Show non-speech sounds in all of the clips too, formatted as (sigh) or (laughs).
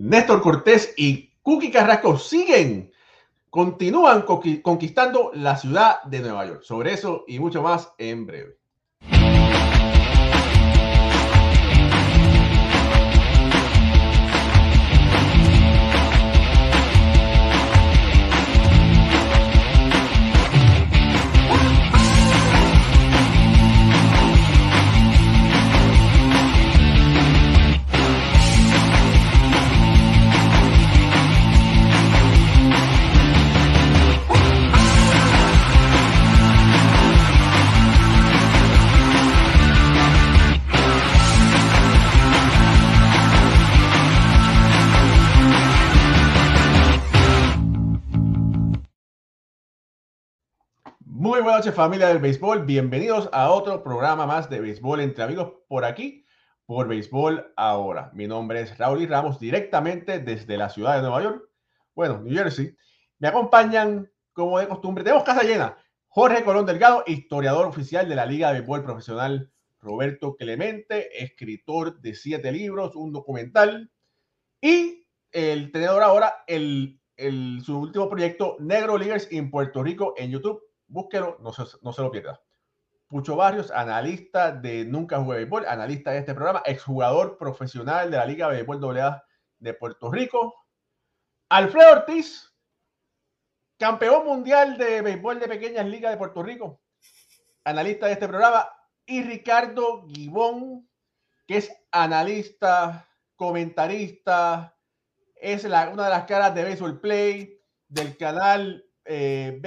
Néstor Cortés y Cookie Carrasco siguen, continúan conquistando la ciudad de Nueva York. Sobre eso y mucho más en breve. Noches familia del béisbol, bienvenidos a otro programa más de béisbol entre amigos por aquí, por béisbol ahora. Mi nombre es Raúl y Ramos, directamente desde la ciudad de Nueva York, bueno, New Jersey. Me acompañan como de costumbre, tenemos casa llena, Jorge Colón Delgado, historiador oficial de la Liga de Béisbol Profesional, Roberto Clemente, escritor de siete libros, un documental. Y el tenedor ahora el, su último proyecto, Negro Leaguers en Puerto Rico en YouTube búsquelo, no se, no se lo pierda. Pucho Barrios, analista de Nunca Jugué Béisbol, analista de este programa, exjugador profesional de la Liga de Béisbol AA de Puerto Rico. Alfredo Ortiz, campeón mundial de béisbol de pequeñas ligas de Puerto Rico, analista de este programa. Y Ricardo Gibón, que es analista, comentarista, es la, una de las caras de Baseball Play del canal eh,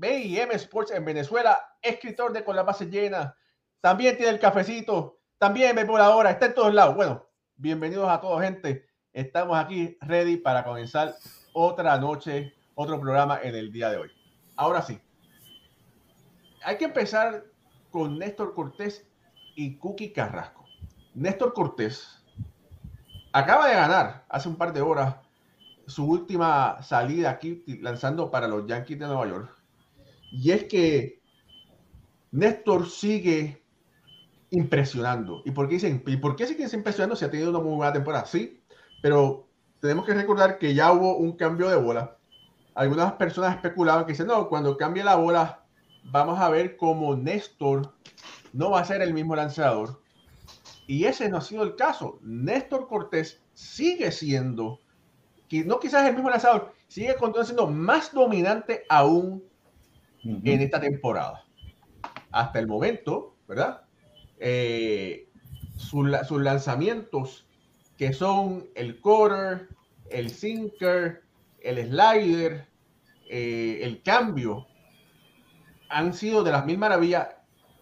BIM Sports en Venezuela, escritor de Con la base llena, también tiene el cafecito, también ve por ahora, está en todos lados. Bueno, bienvenidos a todos, gente. Estamos aquí ready para comenzar otra noche, otro programa en el día de hoy. Ahora sí, hay que empezar con Néstor Cortés y Cookie Carrasco. Néstor Cortés acaba de ganar hace un par de horas su última salida aquí lanzando para los Yankees de Nueva York y es que Néstor sigue impresionando. ¿Y por qué dicen? ¿Y por qué sigue impresionando si ha tenido una muy buena temporada? Sí, pero tenemos que recordar que ya hubo un cambio de bola. Algunas personas especulaban que dicen, no, cuando cambie la bola, vamos a ver cómo Néstor no va a ser el mismo lanzador. Y ese no ha sido el caso. Néstor Cortés sigue siendo, no quizás el mismo lanzador, sigue siendo más dominante aún en esta temporada. Hasta el momento, ¿verdad? Eh, sus, lanzamientos, que son el quarter, el sinker, el slider, eh, el cambio, han sido de las mil maravillas.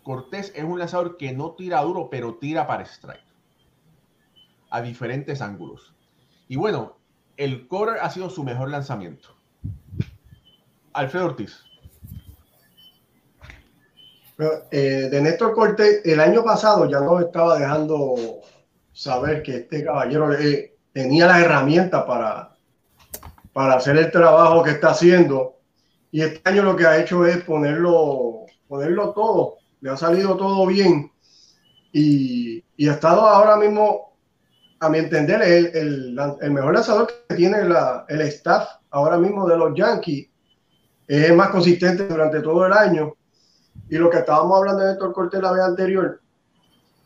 Cortés es un lanzador que no tira duro, pero tira para strike. A diferentes ángulos. Y bueno, el quarter ha sido su mejor lanzamiento. Alfredo Ortiz. Eh, de Néstor Cortés, el año pasado ya nos estaba dejando saber que este caballero eh, tenía la herramienta para, para hacer el trabajo que está haciendo. Y este año lo que ha hecho es ponerlo, ponerlo todo. Le ha salido todo bien. Y, y ha estado ahora mismo, a mi entender, el, el, el mejor lanzador que tiene la, el staff ahora mismo de los Yankees. Es más consistente durante todo el año y lo que estábamos hablando de Héctor Cortés la vez anterior,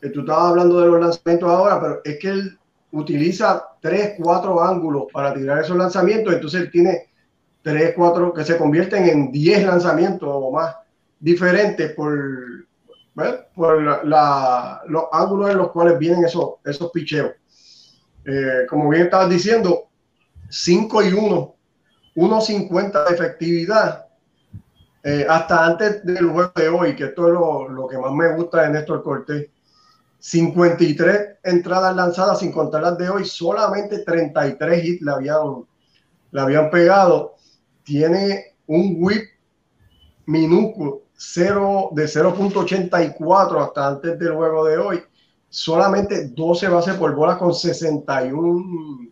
que tú estabas hablando de los lanzamientos ahora, pero es que él utiliza tres, cuatro ángulos para tirar esos lanzamientos, entonces él tiene tres, cuatro que se convierten en diez lanzamientos o más diferentes por, por los ángulos en los cuales vienen esos, esos picheos. Eh, como bien estabas diciendo, 5 y 1, 1.50 de efectividad eh, hasta antes del juego de hoy, que esto es lo, que más me gusta de Néstor Cortés, 53 entradas lanzadas sin contar las de hoy, solamente 33 hits le habían, le habían pegado. Tiene un whip minúsculo 0, de 0.84 hasta antes del juego de hoy. Solamente 12 bases por bola con 61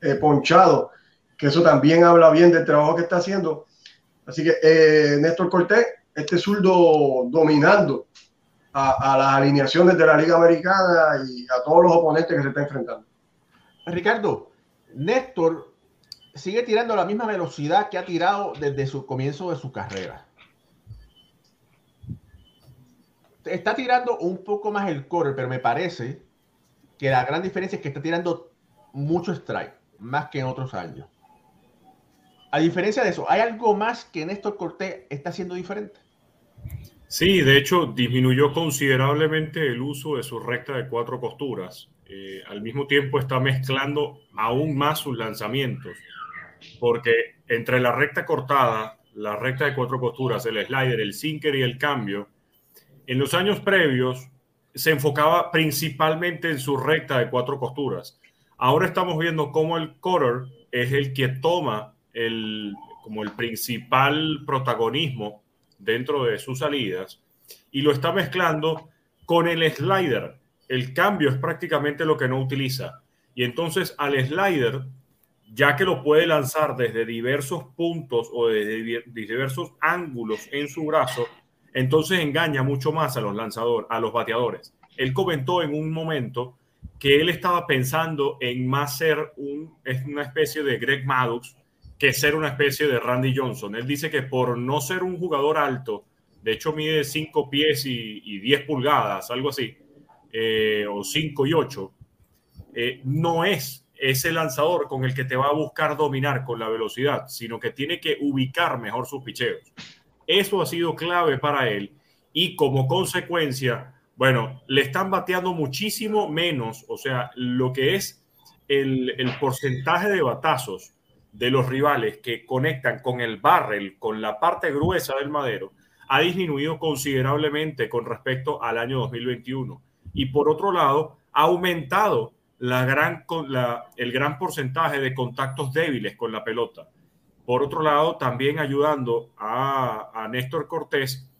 eh, ponchados, que eso también habla bien del trabajo que está haciendo Así que eh, Néstor Cortés, este zurdo dominando a, las alineaciones de la Liga Americana y a todos los oponentes que se está enfrentando. Ricardo, Néstor sigue tirando la misma velocidad que ha tirado desde su comienzo de su carrera. Está tirando un poco más el core, pero me parece que la gran diferencia es que está tirando mucho strike, más que en otros años. A diferencia de eso, ¿hay algo más que Néstor Cortés está haciendo diferente? Sí, de hecho, disminuyó considerablemente el uso de su recta de cuatro costuras. Eh, al mismo tiempo está mezclando aún más sus lanzamientos, porque entre la recta cortada, la recta de cuatro costuras, el slider, el sinker y el cambio, en los años previos se enfocaba principalmente en su recta de cuatro costuras. Ahora estamos viendo cómo el cutter es el que toma el, como el principal protagonismo dentro de sus salidas y lo está mezclando con el slider. El cambio es prácticamente lo que no utiliza. Y entonces al slider, ya que lo puede lanzar desde diversos puntos o desde diversos ángulos en su brazo, entonces engaña mucho más a los lanzadores, a los bateadores. Él comentó en un momento que él estaba pensando en más ser un, una especie de Greg Maddox que ser una especie de Randy Johnson. Él dice que por no ser un jugador alto, de hecho mide 5 pies y, 10 pulgadas, algo así, eh, o 5 y 8, eh, no es ese lanzador con el que te va a buscar dominar con la velocidad, sino que tiene que ubicar mejor sus picheos. Eso ha sido clave para él y como consecuencia, bueno, le están bateando muchísimo menos, o sea, lo que es el porcentaje de batazos de los rivales que conectan con el barrel, con la parte gruesa del madero, ha disminuido considerablemente con respecto al año 2021. Y por otro lado, ha aumentado la gran, la, el gran porcentaje de contactos débiles con la pelota. Por otro lado, también ayudando a, a Néstor Cortés,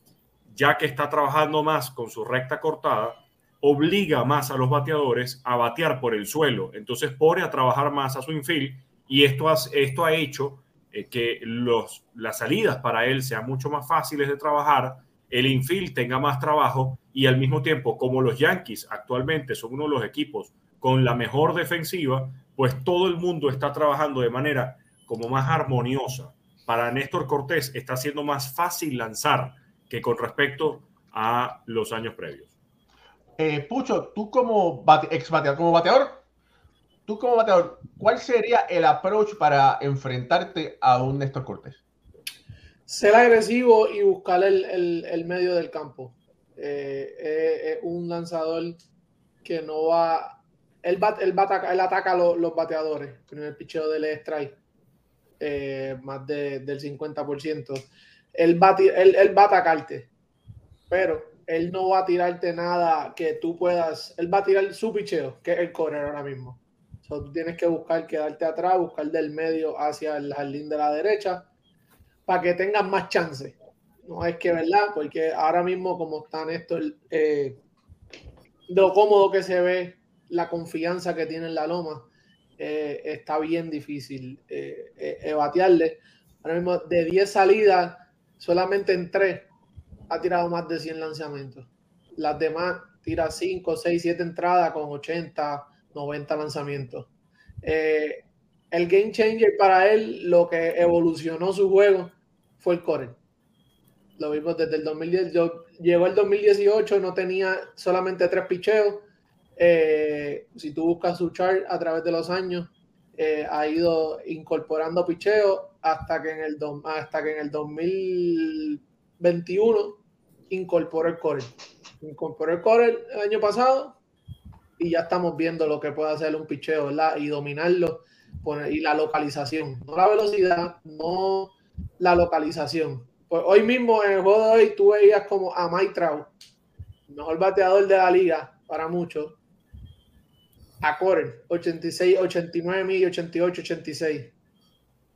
ya que está trabajando más con su recta cortada, obliga más a los bateadores a batear por el suelo. Entonces pone a trabajar más a su infield y esto ha, esto ha hecho eh, que los, las salidas para él sean mucho más fáciles de trabajar, el infield tenga más trabajo y al mismo tiempo, como los Yankees actualmente son uno de los equipos con la mejor defensiva, pues todo el mundo está trabajando de manera como más armoniosa. Para Néstor Cortés está siendo más fácil lanzar que con respecto a los años previos. Eh, Pucho, tú como ex bateador, como bateador, tú como bateador, ¿cuál sería el approach para enfrentarte a un Néstor Cortés? Ser agresivo y buscar el, medio del campo. Eh, eh, es un lanzador que no va. Él, ataca, a los, bateadores en el picheo del strike, eh, más del 50%. Él va, él, él va a atacarte, pero él no va a tirarte nada que tú puedas. Él va a tirar su picheo, que es el correr ahora mismo tú tienes que buscar quedarte atrás, buscar del medio hacia el jardín de la derecha para que tengas más chance. No es que, ¿verdad? Porque ahora mismo, como están esto, eh, lo cómodo que se ve, la confianza que tiene en la loma, eh, está bien difícil eh, eh batearle. Ahora mismo, de 10 salidas, solamente en 3 ha tirado más de 100 lanzamientos. Las demás tira 5, 6, 7 entradas con 80, 90 lanzamientos. Eh, el game changer para él, lo que evolucionó su juego, fue el core. Lo vimos desde el 2010. Yo, llegó el 2018, no tenía solamente tres picheos. Eh, si tú buscas su chart a través de los años, eh, ha ido incorporando picheos hasta que en el, hasta que en el 2021 incorporó el core. Incorporó el core el año pasado y ya estamos viendo lo que puede hacer un picheo, ¿verdad? Y dominarlo y la localización, no la velocidad, no la localización. Pues hoy mismo en el juego de hoy tú veías como a Mike mejor bateador de la liga para muchos, a Corey, 86, 89 mil, 88, 86.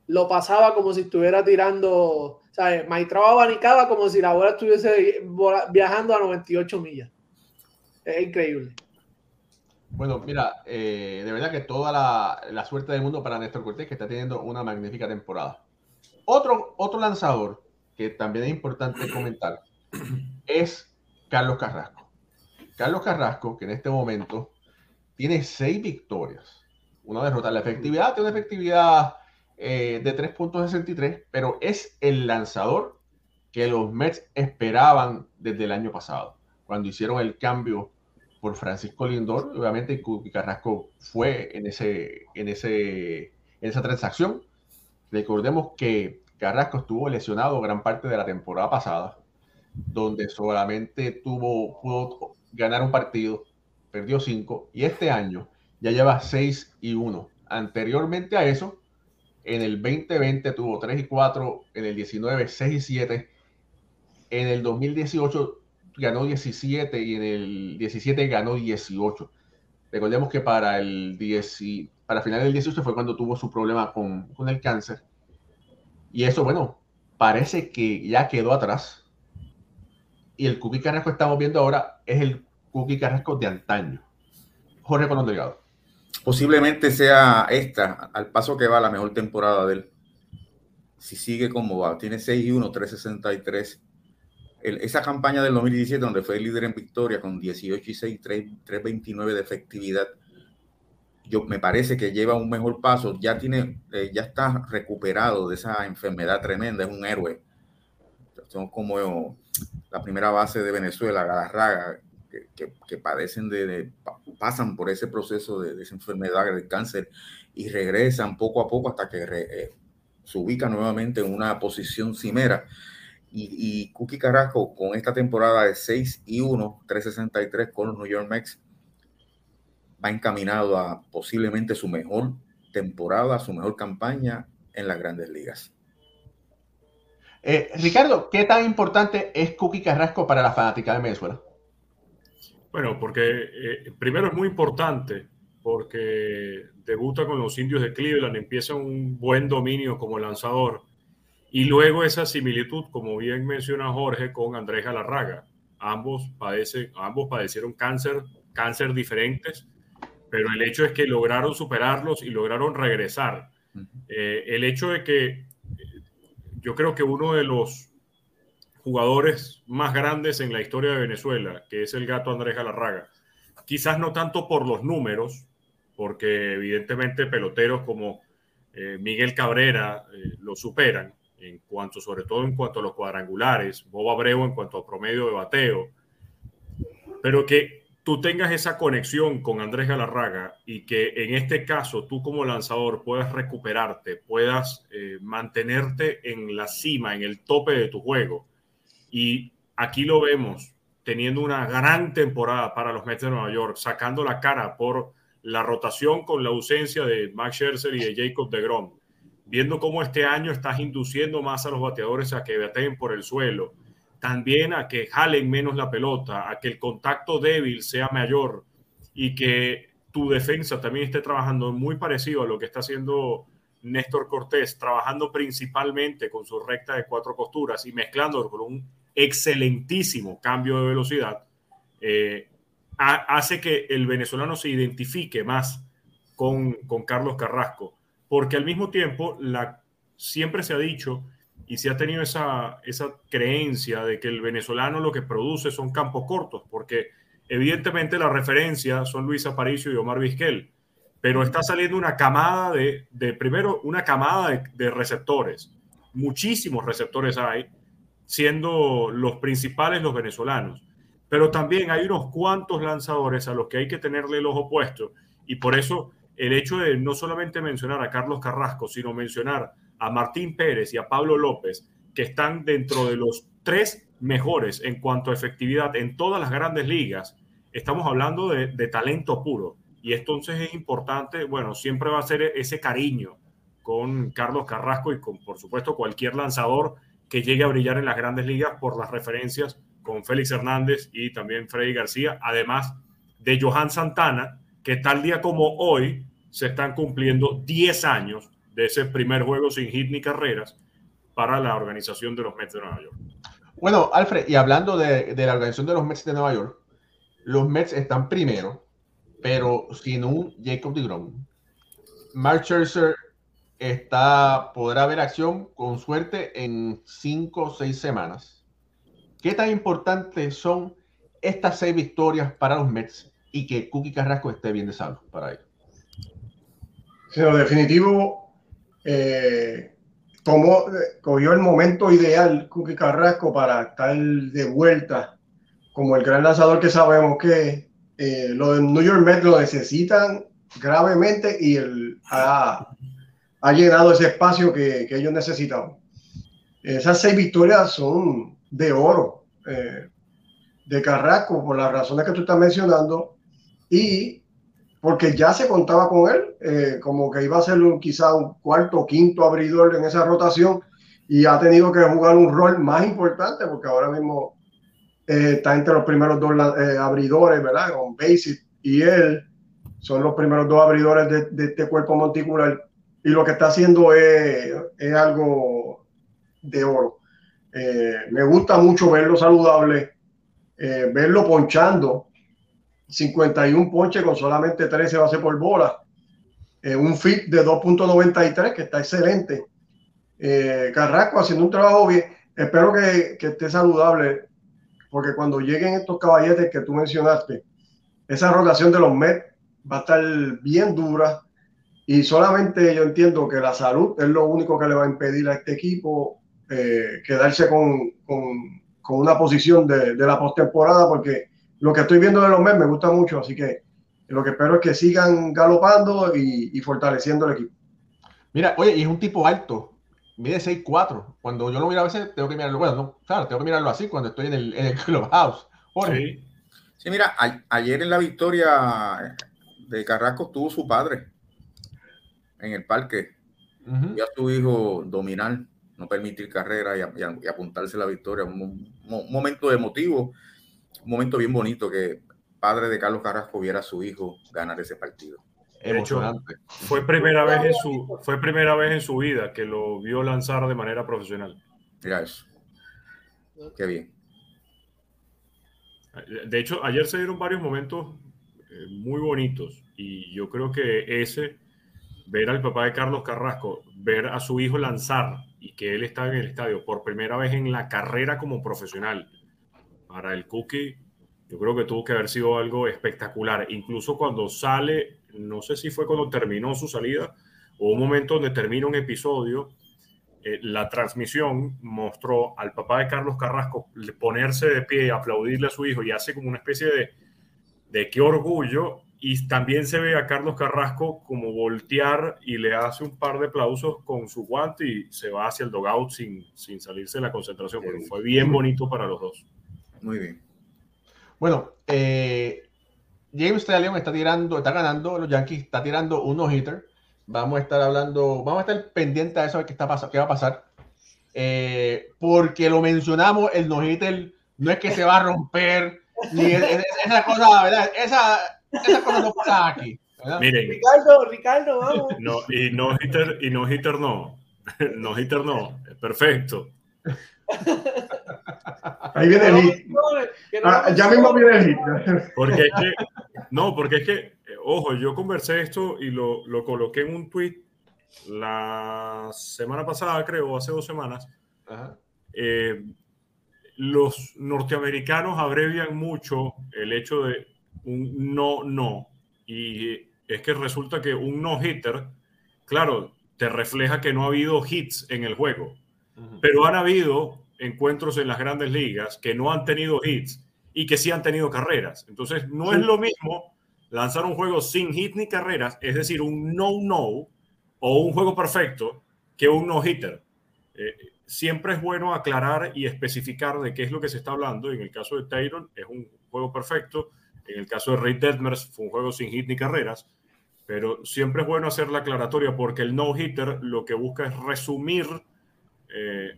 Lo pasaba como si estuviera tirando, ¿sabes? Trout abanicaba como si la bola estuviese viajando a 98 millas. Es increíble. Bueno, mira, eh, de verdad que toda la, suerte del mundo para Néstor Cortés, que está teniendo una magnífica temporada. Otro, otro lanzador que también es importante comentar es Carlos Carrasco. Carlos Carrasco, que en este momento tiene seis victorias, una derrota. La efectividad tiene una efectividad eh, de 3.63, pero es el lanzador que los Mets esperaban desde el año pasado, cuando hicieron el cambio por Francisco Lindor. Obviamente, Carrasco fue en, ese, en, ese, esa transacción. Recordemos que Carrasco estuvo lesionado gran parte de la temporada pasada, donde solamente tuvo, pudo ganar un partido, perdió cinco, y este año ya lleva 6 y 1. Anteriormente a eso, en el 2020 tuvo 3 y 4, en el 19 6 y 7, en el 2018 ganó 17 y en el 17 ganó 18. Recordemos que para el 10 para final del 18 fue cuando tuvo su problema con, con el cáncer. Y eso, bueno, parece que ya quedó atrás. Y el Cookie Carrasco que estamos viendo ahora es el Cookie Carrasco de antaño. Jorge Colón Delgado posiblemente sea esta, al paso que va la mejor temporada de él. Si sigue como va, tiene 6 y 1, 363. Esa campaña del 2017, donde fue el líder en victoria con 18 y 6, 3, 329 de efectividad, yo me parece que lleva un mejor paso. Ya tiene, eh, ya está recuperado de esa enfermedad tremenda, es un héroe. Son como la primera base de Venezuela, Galarraga, que, padecen de, pasan por ese proceso de, esa enfermedad, de cáncer, y regresan poco a poco hasta que eh, se ubican nuevamente en una posición cimera. Y, y Cookie Carrasco, con esta temporada de 6 y 1, 363 con los New York Mets, va encaminado a posiblemente su mejor temporada, su mejor campaña en las grandes ligas. Eh, Ricardo, ¿qué tan importante es Cookie Carrasco para la fanática de Venezuela? Bueno, porque eh, primero es muy importante porque debuta con los indios de Cleveland, empieza un buen dominio como lanzador y luego esa similitud, como bien menciona Jorge, con Andrés Galarraga. Ambos, padecen, ambos padecieron cáncer, cáncer diferentes, pero el hecho es que lograron superarlos y lograron regresar. Eh, el hecho de que yo creo que uno de los jugadores más grandes en la historia de Venezuela, que es el gato Andrés Galarraga. Quizás no tanto por los números, porque evidentemente peloteros como eh, Miguel Cabrera eh, lo superan, en cuanto, sobre todo en cuanto a los cuadrangulares, Bob Abreu en cuanto a promedio de bateo, pero que tú tengas esa conexión con Andrés Galarraga y que en este caso tú como lanzador puedas recuperarte, puedas eh, mantenerte en la cima, en el tope de tu juego. Y aquí lo vemos teniendo una gran temporada para los Mets de Nueva York, sacando la cara por la rotación con la ausencia de Max Scherzer y de Jacob de Grom, viendo cómo este año estás induciendo más a los bateadores a que bateen por el suelo, también a que jalen menos la pelota, a que el contacto débil sea mayor y que tu defensa también esté trabajando muy parecido a lo que está haciendo Néstor Cortés, trabajando principalmente con su recta de cuatro costuras y mezclando con un excelentísimo cambio de velocidad, eh, hace que el venezolano se identifique más con, con, Carlos Carrasco, porque al mismo tiempo la, siempre se ha dicho y se ha tenido esa, esa creencia de que el venezolano lo que produce son campos cortos, porque evidentemente la referencia son Luis Aparicio y Omar Vizquel, pero está saliendo una camada de, de primero, una camada de, de receptores, muchísimos receptores hay, siendo los principales los venezolanos. Pero también hay unos cuantos lanzadores a los que hay que tenerle el ojo puesto. Y por eso el hecho de no solamente mencionar a Carlos Carrasco, sino mencionar a Martín Pérez y a Pablo López, que están dentro de los tres mejores en cuanto a efectividad en todas las grandes ligas, estamos hablando de, talento puro. Y entonces es importante, bueno, siempre va a ser ese cariño con Carlos Carrasco y con, por supuesto, cualquier lanzador que llegue a brillar en las grandes ligas por las referencias con Félix Hernández y también Freddy García, además de Johan Santana, que tal día como hoy se están cumpliendo 10 años de ese primer juego sin hit ni carreras para la organización de los Mets de Nueva York. Bueno, Alfred, y hablando de, la organización de los Mets de Nueva York, los Mets están primero, pero sin un Jacob DeGrom. Mark Scherzer está, podrá haber acción con suerte en cinco o seis semanas. ¿Qué tan importantes son estas seis victorias para los Mets y que Cookie Carrasco esté bien de salud para ellos? sino definitivo eh, tomó, cogió el momento ideal Cookie Carrasco para estar de vuelta como el gran lanzador que sabemos que eh, los New York Mets lo necesitan gravemente y él ha, llenado ese espacio que, ellos necesitaban. Esas seis victorias son de oro eh, de Carrasco por las razones que tú estás mencionando y porque ya se contaba con él, eh, como que iba a ser un, quizá un cuarto o quinto abridor en esa rotación y ha tenido que jugar un rol más importante porque ahora mismo eh, está entre los primeros dos eh, abridores, ¿verdad? Con Basic y él son los primeros dos abridores de, este cuerpo monticular y lo que está haciendo es, es algo de oro. me gusta mucho verlo saludable, verlo ponchando 51 ponches con solamente 13 bases por bola. Eh, un fit de 2.93 que está excelente. Eh, Carrasco haciendo un trabajo bien. Espero que, que, esté saludable, porque cuando lleguen estos caballetes que tú mencionaste, esa rotación de los Mets va a estar bien dura. Y solamente yo entiendo que la salud es lo único que le va a impedir a este equipo eh, quedarse con, con, con, una posición de, de la postemporada, porque lo que estoy viendo de los Mets me gusta mucho, así que lo que espero es que sigan galopando y, fortaleciendo el equipo. Mira, oye, y es un tipo alto, mide 6'4". Cuando yo lo miro a veces, tengo que mirarlo, bueno, no, claro, tengo que mirarlo así cuando estoy en el, en el (laughs) clubhouse. Sí. sí, mira, ayer en la victoria de Carrasco tuvo su padre en el parque. Ya su hijo dominar, no permitir carrera y, apuntarse la victoria. Un, un momento emotivo un momento bien bonito que padre de Carlos Carrasco viera a su hijo ganar ese partido. Emocionante. fue primera vez en su fue primera vez en su vida que lo vio lanzar de manera profesional. Mira eso. Qué bien. De hecho, ayer se dieron varios momentos eh, muy bonitos y yo creo que ese ver al papá de Carlos Carrasco, ver a su hijo lanzar y que él está en el estadio por primera vez en la carrera como profesional para el Cookie, yo creo que tuvo que haber sido algo espectacular. Incluso cuando sale, no sé si fue cuando terminó su salida o un momento donde termina un episodio, eh, la transmisión mostró al papá de Carlos Carrasco ponerse de pie aplaudirle a su hijo y hace como una especie de, de qué orgullo. Y también se ve a Carlos Carrasco como voltear y le hace un par de aplausos con su guante y se va hacia el dogout sin, sin salirse de la concentración. Fue bien bonito para los dos. Muy bien. Bueno, eh, James Leon está tirando, está ganando, los Yankees está tirando unos hitter. Vamos a estar hablando, vamos a estar pendientes de eso, de qué, está qué va a pasar. Eh, porque lo mencionamos, el no hitter no es que se va a romper, ni esa cosa, ¿verdad? Esa, esa cosa no pasa aquí. Miren, Ricardo, Ricardo, vamos. No, y no (laughs) hitter, y no hitter no. No hitter no. Perfecto. Ahí viene el hit. Ah, ya mismo viene el hit. Porque es que, no, porque es que, ojo, yo conversé esto y lo, lo coloqué en un tweet la semana pasada, creo, hace dos semanas. Eh, los norteamericanos abrevian mucho el hecho de un no, no. Y es que resulta que un no-hitter, claro, te refleja que no ha habido hits en el juego. Pero han habido encuentros en las grandes ligas que no han tenido hits y que sí han tenido carreras. Entonces, no es lo mismo lanzar un juego sin hits ni carreras, es decir, un no-no o un juego perfecto, que un no-hitter. Eh, siempre es bueno aclarar y especificar de qué es lo que se está hablando. En el caso de Taylor es un juego perfecto. En el caso de Ray Detmers fue un juego sin hits ni carreras. Pero siempre es bueno hacer la aclaratoria porque el no-hitter lo que busca es resumir eh,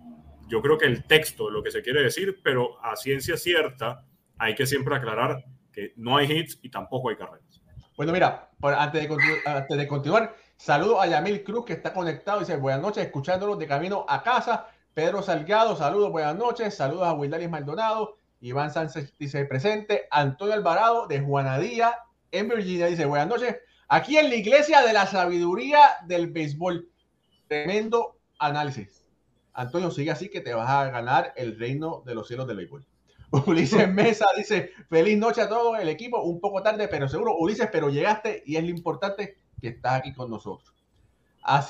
yo creo que el texto, lo que se quiere decir, pero a ciencia cierta hay que siempre aclarar que no hay hits y tampoco hay carreras. Bueno, mira, antes, de antes de continuar, saludo a Yamil Cruz que está conectado. Dice buenas noches, escuchándolos de camino a casa. Pedro Salgado, saludos, buenas noches. Saludos a Wildaris Maldonado. Iván Sánchez dice presente. Antonio Alvarado de Juanadía en Virginia dice buenas noches. Aquí en la iglesia de la sabiduría del béisbol. Tremendo análisis. Antonio, sigue así que te vas a ganar el reino de los cielos del béisbol. (laughs) Ulises Mesa dice, feliz noche a todo el equipo, un poco tarde, pero seguro, Ulises, pero llegaste y es lo importante que estás aquí con nosotros.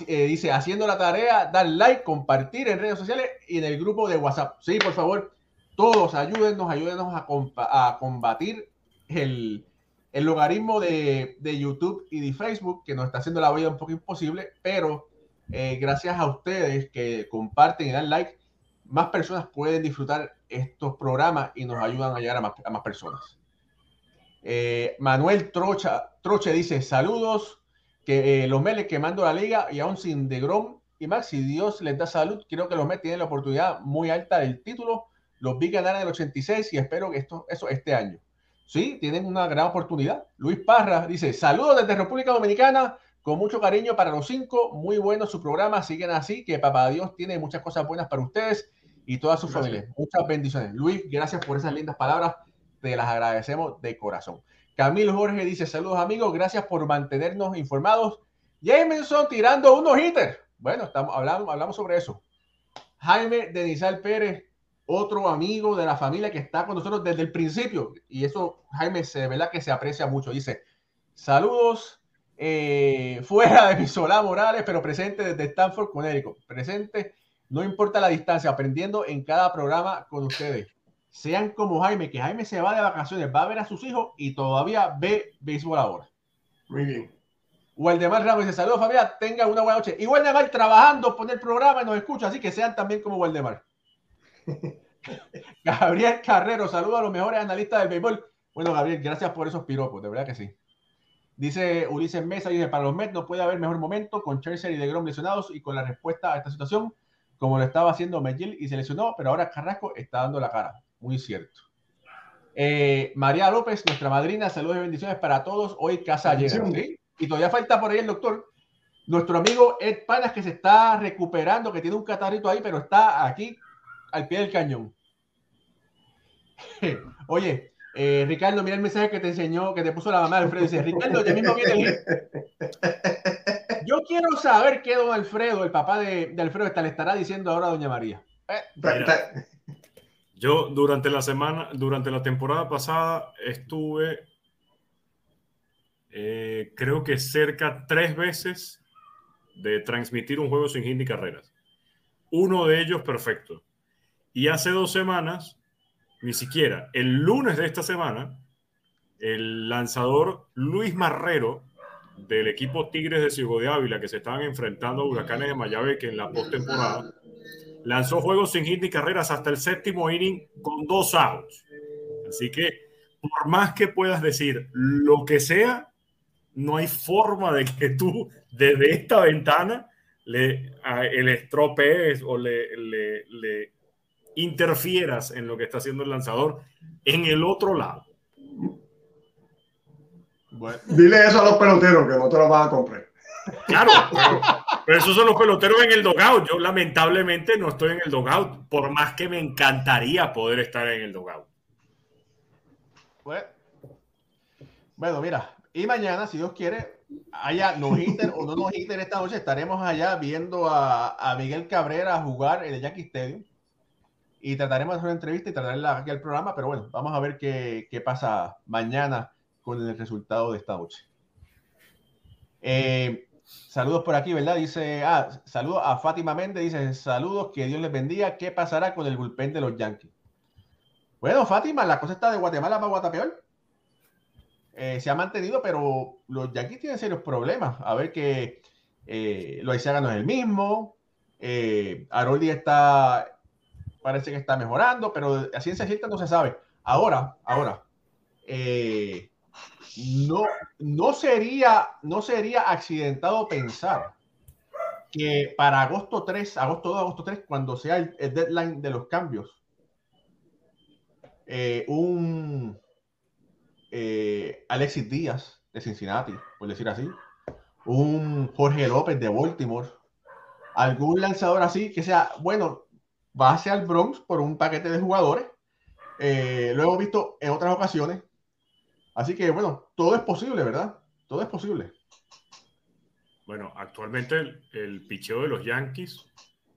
eh, dice, haciendo la tarea, dar like, compartir en redes sociales y en el grupo de WhatsApp. Sí, por favor, todos ayúdennos, ayúdenos a, combatir el, logaritmo de, YouTube y de Facebook que nos está haciendo la vida un poco imposible, pero eh, gracias a ustedes que comparten y dan like, más personas pueden disfrutar estos programas y nos ayudan a llegar a más, personas. Eh, Manuel Trocha, Troche dice, saludos, que eh, los Mets quemando la liga y aún sin de Grom y Max, si Dios les da salud, creo que los Mets tienen la oportunidad muy alta del título. Los vi ganar en el 86 y espero que esto, eso este año. Sí, tienen una gran oportunidad. Luis Parra dice, saludos desde República Dominicana, con mucho cariño para los cinco, muy bueno su programa, siguen así, que papá Dios tiene muchas cosas buenas para ustedes y toda su familia. Muchas bendiciones. Luis, gracias por esas lindas palabras, te las agradecemos de corazón. Camilo Jorge dice, saludos amigos, gracias por mantenernos informados. Jameson tirando unos hitters. Bueno, estamos, hablando, hablamos sobre eso. Jaime Denizal Pérez, otro amigo de la familia que está con nosotros desde el principio. Y eso, Jaime, se ve que se aprecia mucho. Dice, saludos eh, fuera de Solá Morales, pero presente desde Stanford, Connecticut. Presente, no importa la distancia, aprendiendo en cada programa con ustedes sean como Jaime, que Jaime se va de vacaciones, va a ver a sus hijos y todavía ve béisbol ahora. Muy bien. Waldemar Ramos dice, saludos familia, tengan una buena noche. Y Waldemar trabajando, pone el programa y nos escucha, así que sean también como Waldemar. (laughs) Gabriel Carrero, saludos a los mejores analistas del béisbol. Bueno, Gabriel, gracias por esos piropos, de verdad que sí. Dice Ulises Mesa, dice, para los Mets no puede haber mejor momento con Chelsea y de Grom lesionados y con la respuesta a esta situación, como lo estaba haciendo Megil y se lesionó, pero ahora Carrasco está dando la cara muy cierto. Eh, María López, nuestra madrina, saludos y bendiciones para todos. Hoy casa llega. Y todavía falta por ahí el doctor. Nuestro amigo Ed Panas, que se está recuperando, que tiene un catarrito ahí, pero está aquí al pie del cañón. (laughs) Oye, eh, Ricardo, mira el mensaje que te enseñó, que te puso la mamá de Alfredo. Dice, Ricardo, ya mismo viene (laughs) Yo quiero saber qué don Alfredo, el papá de, Alfredo, está, le estará diciendo ahora a doña María. Eh, yo durante la semana, durante la temporada pasada estuve, eh, creo que cerca tres veces de transmitir un juego sin hit ni carreras. Uno de ellos perfecto. Y hace dos semanas, ni siquiera, el lunes de esta semana, el lanzador Luis Marrero del equipo Tigres de Ciego de Ávila, que se estaban enfrentando a Huracanes de Mayabeque en la postemporada, lanzó juegos sin hit ni carreras hasta el séptimo inning con dos outs. Así que, por más que puedas decir lo que sea, no hay forma de que tú desde esta ventana le, el estropees o le, interfieras en lo que está haciendo el lanzador en el otro lado. Dile eso a los peloteros que no te lo van a comprar. Claro, pero, esos son los peloteros en el dogout. Yo lamentablemente no estoy en el dogout, por más que me encantaría poder estar en el dogout. Bueno, mira, y mañana, si Dios quiere, haya no hitter o no nos hitter esta noche, estaremos allá viendo a, Miguel Cabrera jugar en el Yankee Stadium y trataremos de hacer una entrevista y traerla aquí al programa, pero bueno, vamos a ver qué, qué pasa mañana con el resultado de esta noche. Eh, Saludos por aquí, ¿verdad? Dice, ah, saludos a Fátima Méndez, dice, saludos, que Dios les bendiga. ¿Qué pasará con el bullpen de los Yankees? Bueno, Fátima, la cosa está de Guatemala para Guatapeor. Eh, se ha mantenido, pero los Yankees tienen serios problemas. A ver que eh, Loaizaga no es el mismo. Eh, Aroldi está, parece que está mejorando, pero a ciencia cierta no se sabe. Ahora, ahora, eh, no, no, sería, no sería accidentado pensar que para agosto 3, agosto 2, agosto 3, cuando sea el, deadline de los cambios, eh, un eh, Alexis Díaz de Cincinnati, por decir así, un Jorge López de Baltimore, algún lanzador así que sea, bueno, va hacia el Bronx por un paquete de jugadores. Eh, lo hemos visto en otras ocasiones Así que bueno, todo es posible, ¿verdad? Todo es posible. Bueno, actualmente el, picheo de los Yankees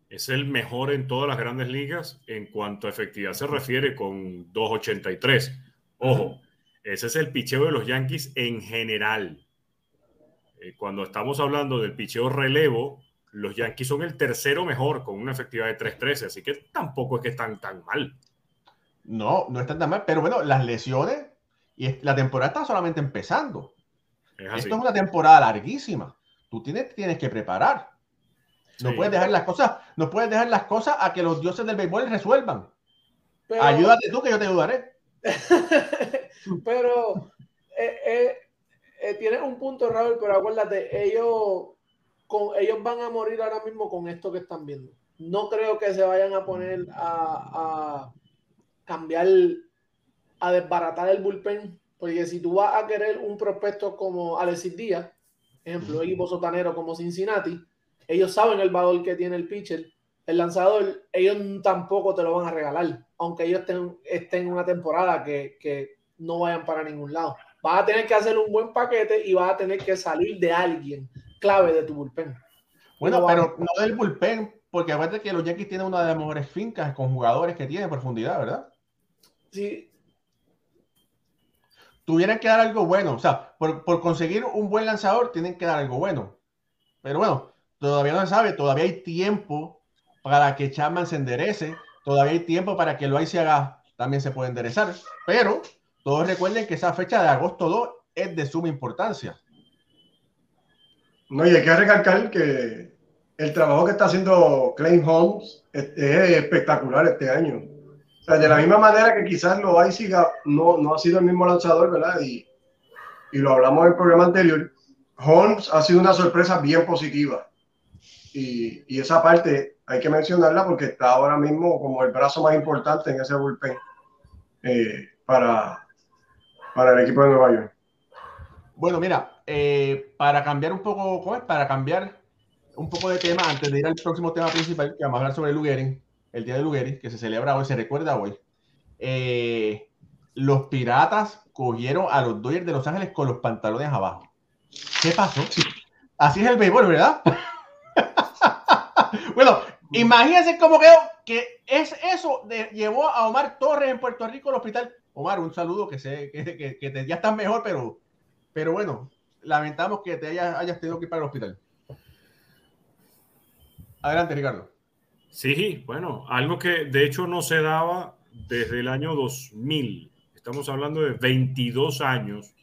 es el mejor en todas las grandes ligas en cuanto a efectividad se refiere con 2.83. Ojo, ese es el picheo de los Yankees en general. Eh, cuando estamos hablando del picheo relevo, los Yankees son el tercero mejor con una efectividad de 3-13, así que tampoco es que están tan mal. No, no están tan mal, pero bueno, las lesiones y la temporada está solamente empezando. Esto es una temporada larguísima. Tú tienes, tienes que preparar. No puedes dejar las cosas, no puedes dejar las cosas a que los dioses del béisbol resuelvan. Ayúdate tú que yo te ayudaré. (laughs) pero eh, eh, eh, tienes un punto, Raúl, pero acuérdate, ellos, ellos van a morir ahora mismo con esto que están viendo. No creo que se vayan a poner a, a cambiar, a desbaratar el bullpen, porque si tú vas a querer un prospecto como Alexis Díaz, ejemplo, equipo sotanero como Cincinnati, ellos saben el valor que tiene el pitcher, el lanzador, ellos tampoco te lo van a regalar, aunque ellos estén, estén en una temporada que, que no vayan para ningún lado vas a tener que hacer un buen paquete y vas a tener que salir de alguien clave de tu bullpen. Bueno, pero no del bullpen, porque aparte que los Yankees tienen una de las mejores fincas con jugadores que tienen profundidad, ¿verdad? Sí. Tuvieran que dar algo bueno, o sea, por, conseguir un buen lanzador tienen que dar algo bueno. Pero bueno, todavía no se sabe, todavía hay tiempo para que Chapman se enderece, todavía hay tiempo para que lo se haga también se puede enderezar, pero todos recuerden que esa fecha de agosto 2 es de suma importancia. No, y hay que recalcar que el trabajo que está haciendo Clay Holmes es, espectacular este año. O sea, de la misma manera que quizás lo siga, no, no ha sido el mismo lanzador, ¿verdad? Y, y lo hablamos en el programa anterior. Holmes ha sido una sorpresa bien positiva. Y, y, esa parte hay que mencionarla porque está ahora mismo como el brazo más importante en ese bullpen eh, para, para el equipo de Nueva York? Bueno, mira, eh, para cambiar un poco, ¿cómo es? Para cambiar un poco de tema, antes de ir al próximo tema principal, que vamos a hablar sobre Luguerin, el día de Luguerin, que se celebra hoy, se recuerda hoy. Eh, los piratas cogieron a los Dodgers de Los Ángeles con los pantalones abajo. ¿Qué pasó? Así es el béisbol, ¿verdad? (laughs) bueno, imagínense cómo quedó que es eso de, llevó a Omar Torres en Puerto Rico al hospital Omar, un saludo, que sé que, que, ya estás mejor, pero, pero bueno, lamentamos que te hayas, tenido que ir para el hospital. Adelante, Ricardo. Sí, bueno, algo que de hecho no se daba desde el año 2000. Estamos hablando de 22 años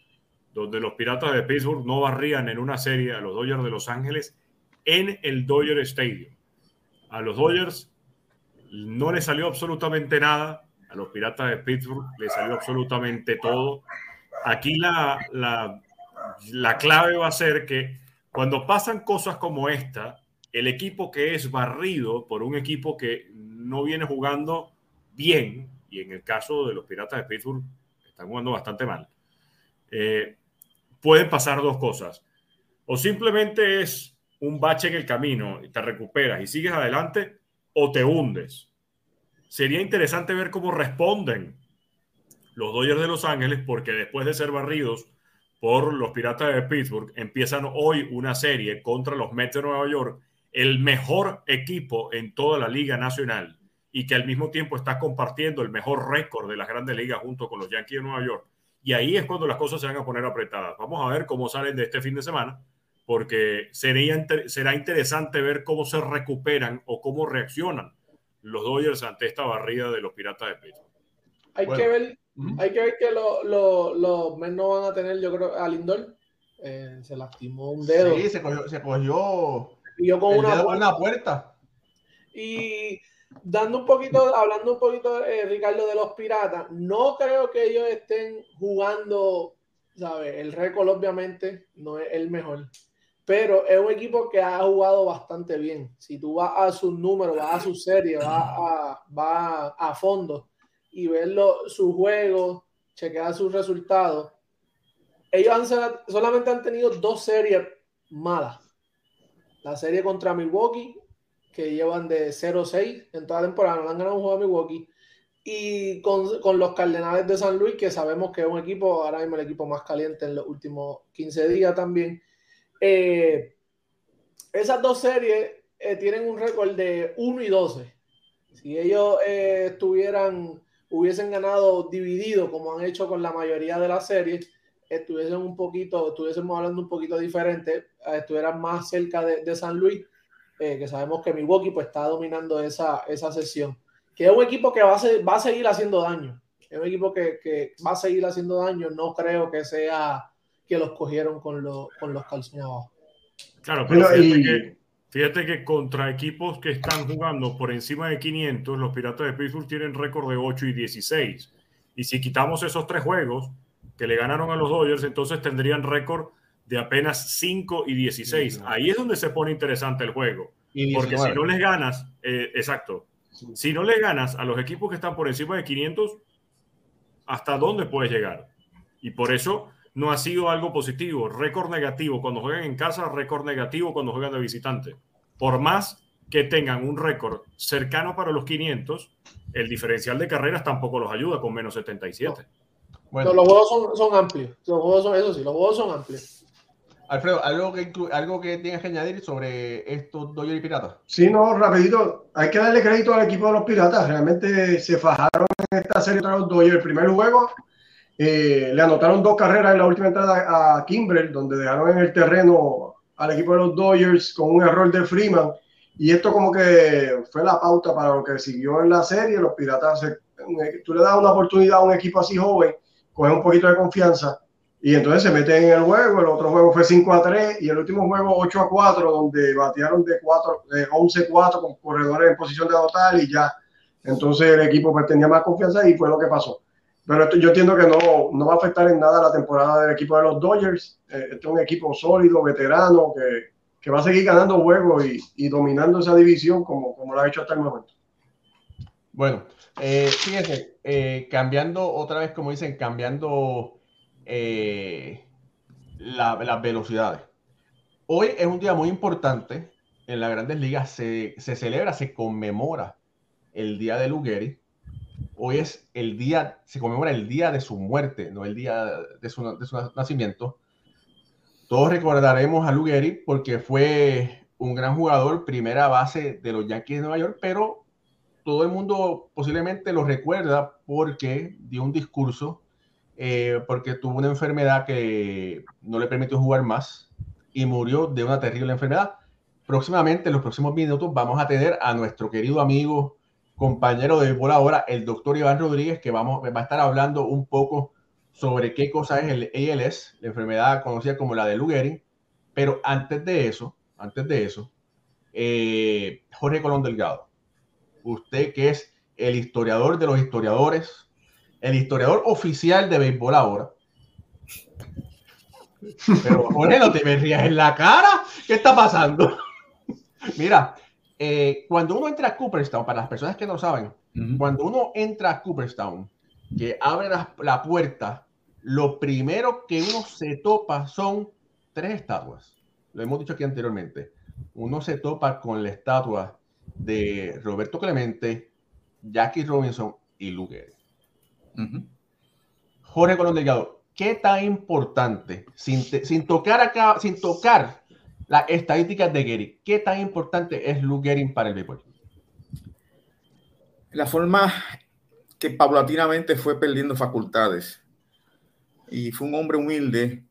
donde los Piratas de Pittsburgh no barrían en una serie a los Dodgers de Los Ángeles en el Dodger Stadium. A los Dodgers no les salió absolutamente nada a los Piratas de Pittsburgh le salió absolutamente todo. Aquí la, la clave va a ser que cuando pasan cosas como esta, el equipo que es barrido por un equipo que no viene jugando bien, y en el caso de los Piratas de Pittsburgh están jugando bastante mal, eh, pueden pasar dos cosas. O simplemente es un bache en el camino y te recuperas y sigues adelante, o te hundes sería interesante ver cómo responden los Dodgers de Los Ángeles, porque después de ser barridos por los Piratas de Pittsburgh, empiezan hoy una serie contra los Mets de Nueva York, el mejor equipo en toda la Liga Nacional y que al mismo tiempo está compartiendo el mejor récord de las grandes ligas junto con los Yankees de Nueva York. Y ahí es cuando las cosas se van a poner apretadas. Vamos a ver cómo salen de este fin de semana, porque sería, será interesante ver cómo se recuperan o cómo reaccionan los Dodgers ante esta barrida de los Piratas de Pittsburgh. Hay, que, ver, hay que ver que los Mets no van a tener, yo creo, a Lindor. Eh, se lastimó un dedo. Sí, se cogió, se cogió con una, una, puerta. Y dando un poquito, hablando un poquito, eh, Ricardo, de los Piratas, no creo que ellos estén jugando, ¿sabes? El récord obviamente no es el mejor, pero es un equipo que ha jugado bastante bien. Si tú vas a sus números, vas a su serie, vas a, a fondo y ves sus juegos, chequear sus resultados, ellos han, solamente han tenido dos series malas. La serie contra Milwaukee, que llevan de 0-6 en toda la temporada, no han ganado un juego a Milwaukee. Y con, con, los Cardenales de San Luis, que sabemos que es un equipo, ahora mismo el equipo más caliente en los últimos 15 días también. Eh, esas dos series eh, tienen un récord de 1 y 12. Si ellos eh, estuvieran, hubiesen ganado dividido, como han hecho con la mayoría de las series, estuviesen un poquito, estuviésemos hablando un poquito diferente, eh, estuvieran más cerca de, San Luis, eh, que sabemos que Milwaukee pues está dominando esa, esa sesión. Que es un equipo que va a, va a seguir haciendo daño. Es un equipo que, que, va a seguir haciendo daño. No creo que sea que los cogieron con, con los calzones abajo. Claro, pero, fíjate, que, fíjate, que, contra equipos que están jugando por encima de 500, los Piratas de Pittsburgh tienen récord de 8 y 16. Y si quitamos esos tres juegos que le ganaron a los Dodgers, entonces tendrían récord de apenas 5 y 16. Ahí es donde se pone interesante el juego. Porque si no les ganas, eh, exacto, si no le ganas a los equipos que están por encima de 500, ¿hasta dónde puedes llegar? Y por eso no ha sido algo positivo. Récord negativo cuando juegan en casa, récord negativo cuando juegan de visitante. Por más que tengan un récord cercano para los 500, el diferencial de carreras tampoco los ayuda con menos 77. Bueno. los juegos son, amplios. Los juegos son, eso sí, los juegos son amplios. Alfredo, ¿algo que, algo que tienes que añadir sobre estos Dodgers y Piratas? Sí, no, rapidito. Hay que darle crédito al equipo de los Piratas. Realmente se fajaron en esta serie contra los Dodgers. El primer juego eh, le anotaron dos carreras en la última entrada a Kimbrel, donde dejaron en el terreno al equipo de los Dodgers con un error de Freeman. Y esto como que fue la pauta para lo que siguió en la serie. Los Piratas, tú le das una oportunidad a un equipo así joven, coge un poquito de confianza y entonces se meten en el juego. El otro juego fue 5 a 3 y el último juego 8 a 4, donde batearon de, 4, de 11 4 con corredores en posición de anotar y ya. Entonces el equipo pues, tenía más confianza y fue lo que pasó. Pero yo entiendo que no, no, va a afectar en nada la temporada del equipo de los Dodgers. Eh, este es un equipo sólido, veterano, que, que va a seguir ganando juegos y, y, dominando esa división como, como lo ha hecho hasta el momento. Bueno, eh, fíjense, eh, cambiando otra vez, como dicen, cambiando eh, las velocidades. Hoy es un día muy importante. En las grandes ligas se, se celebra, se conmemora el día de Lugueri hoy es el día, se conmemora el día de su muerte, no el día de su, nacimiento. Todos recordaremos a Lugueri porque fue un gran jugador, primera base de los Yankees de Nueva York, pero todo el mundo posiblemente lo recuerda porque dio un discurso, eh, porque tuvo una enfermedad que no le permitió jugar más y murió de una terrible enfermedad. Próximamente, en los próximos minutos, vamos a tener a nuestro querido amigo compañero de béisbol ahora, el doctor Iván Rodríguez, que vamos, va a estar hablando un poco sobre qué cosa es el ALS, la enfermedad conocida como la de Lou Pero antes de eso, antes de eso, eh, Jorge Colón Delgado, usted que es el historiador de los historiadores, el historiador oficial de béisbol ahora. Pero Jorge, no te me rías en la cara. ¿Qué está pasando? (laughs) Mira, eh, cuando uno entra a Cooperstown, para las personas que no saben, cuando uno entra a Cooperstown, que abre la, puerta, lo primero que uno se topa son tres estatuas. Lo hemos dicho aquí anteriormente. Uno se topa con la estatua de Roberto Clemente, Jackie Robinson y Luguer. Jorge Colón Delgado, ¿qué tan importante, sin, sin tocar acá, sin tocar las estadísticas de Gary. ¿Qué tan importante es Luke Gehrig para el béisbol? La forma que paulatinamente fue perdiendo facultades. Y fue un hombre humilde,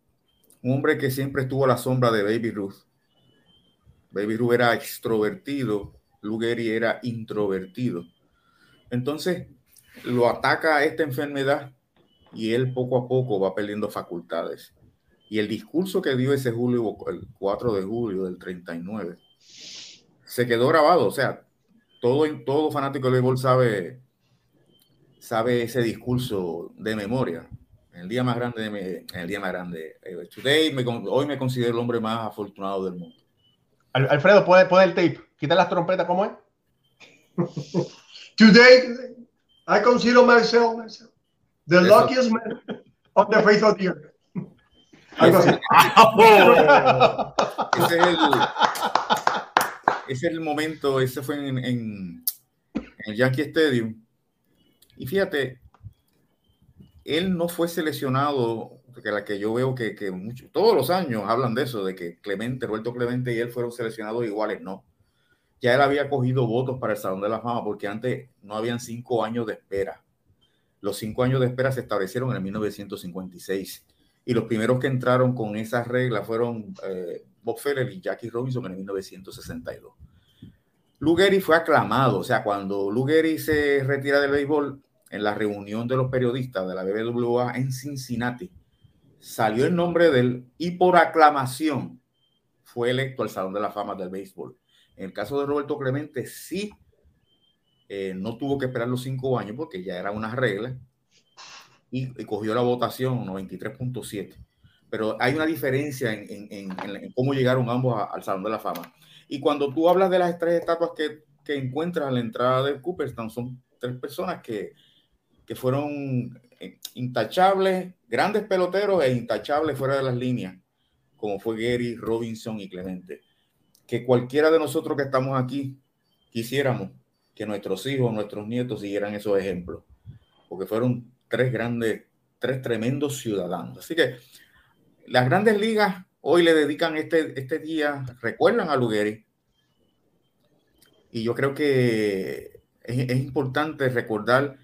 un hombre que siempre estuvo a la sombra de Baby Ruth. Baby Ruth era extrovertido, Luke Gehrig era introvertido. Entonces lo ataca esta enfermedad y él poco a poco va perdiendo facultades. Y el discurso que dio ese julio, el 4 de julio del 39, se quedó grabado. O sea, todo, todo fanático de béisbol sabe, sabe ese discurso de memoria. En el día más grande, en el día más grande. Eh, today hoy me considero el hombre más afortunado del mundo. Alfredo, pone, pone el tape. Quita las trompetas, ¿cómo es? (laughs) Today, I consider myself, myself the luckiest man of the face of the earth. (laughs) Ese, es el, momento, ese fue en, el Yankee Stadium. Y fíjate, él no fue seleccionado, porque la que yo veo que, que todos los años hablan de eso, de que Clemente, Roberto Clemente y él fueron seleccionados iguales, no. Ya él había cogido votos para el Salón de la Fama, porque antes no habían cinco años de espera. Los cinco años de espera se establecieron en el 1956 Y los primeros que entraron con esas reglas fueron eh, Bob Feller y Jackie Robinson en 1962. Lou Gehrig fue aclamado, o sea, cuando Lou Gehrig se retira del béisbol, en la reunión de los periodistas de la BBWA en Cincinnati, salió el nombre de él y por aclamación fue electo al Salón de la Fama del Béisbol. En el caso de Roberto Clemente, sí, eh, no tuvo que esperar los cinco años porque ya era una regla y, cogió la votación 93.7. Pero hay una diferencia en, cómo llegaron ambos al Salón de la Fama. Y cuando tú hablas de las tres estatuas que, encuentras a la entrada del Cooperstown, son tres personas que, que fueron eh, intachables, grandes peloteros e intachables fuera de las líneas, como fue Gary, Robinson y Clemente. Que cualquiera de nosotros que estamos aquí quisiéramos que nuestros hijos, nuestros nietos siguieran esos ejemplos, porque fueron tres grandes, tres tremendos ciudadanos. Así que las grandes ligas hoy le dedican este, este día, recuerdan a Lugueri, y yo creo que es, importante recordar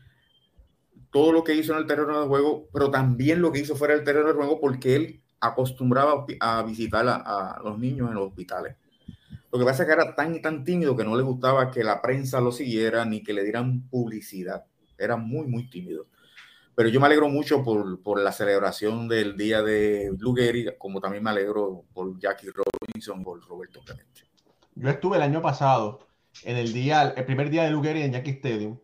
todo lo que hizo en el terreno de juego, pero también lo que hizo fuera del terreno de juego porque él acostumbraba a visitar a, los niños en los hospitales. Lo que pasa es que era tan y tan tímido que no le gustaba que la prensa lo siguiera ni que le dieran publicidad. Era muy, muy tímido. Pero yo me alegro mucho por, por la celebración del día de Blue como también me alegro por Jackie Robinson, por Roberto Clemente. Yo estuve el año pasado en el día, el primer día de Blue en Yankee Stadium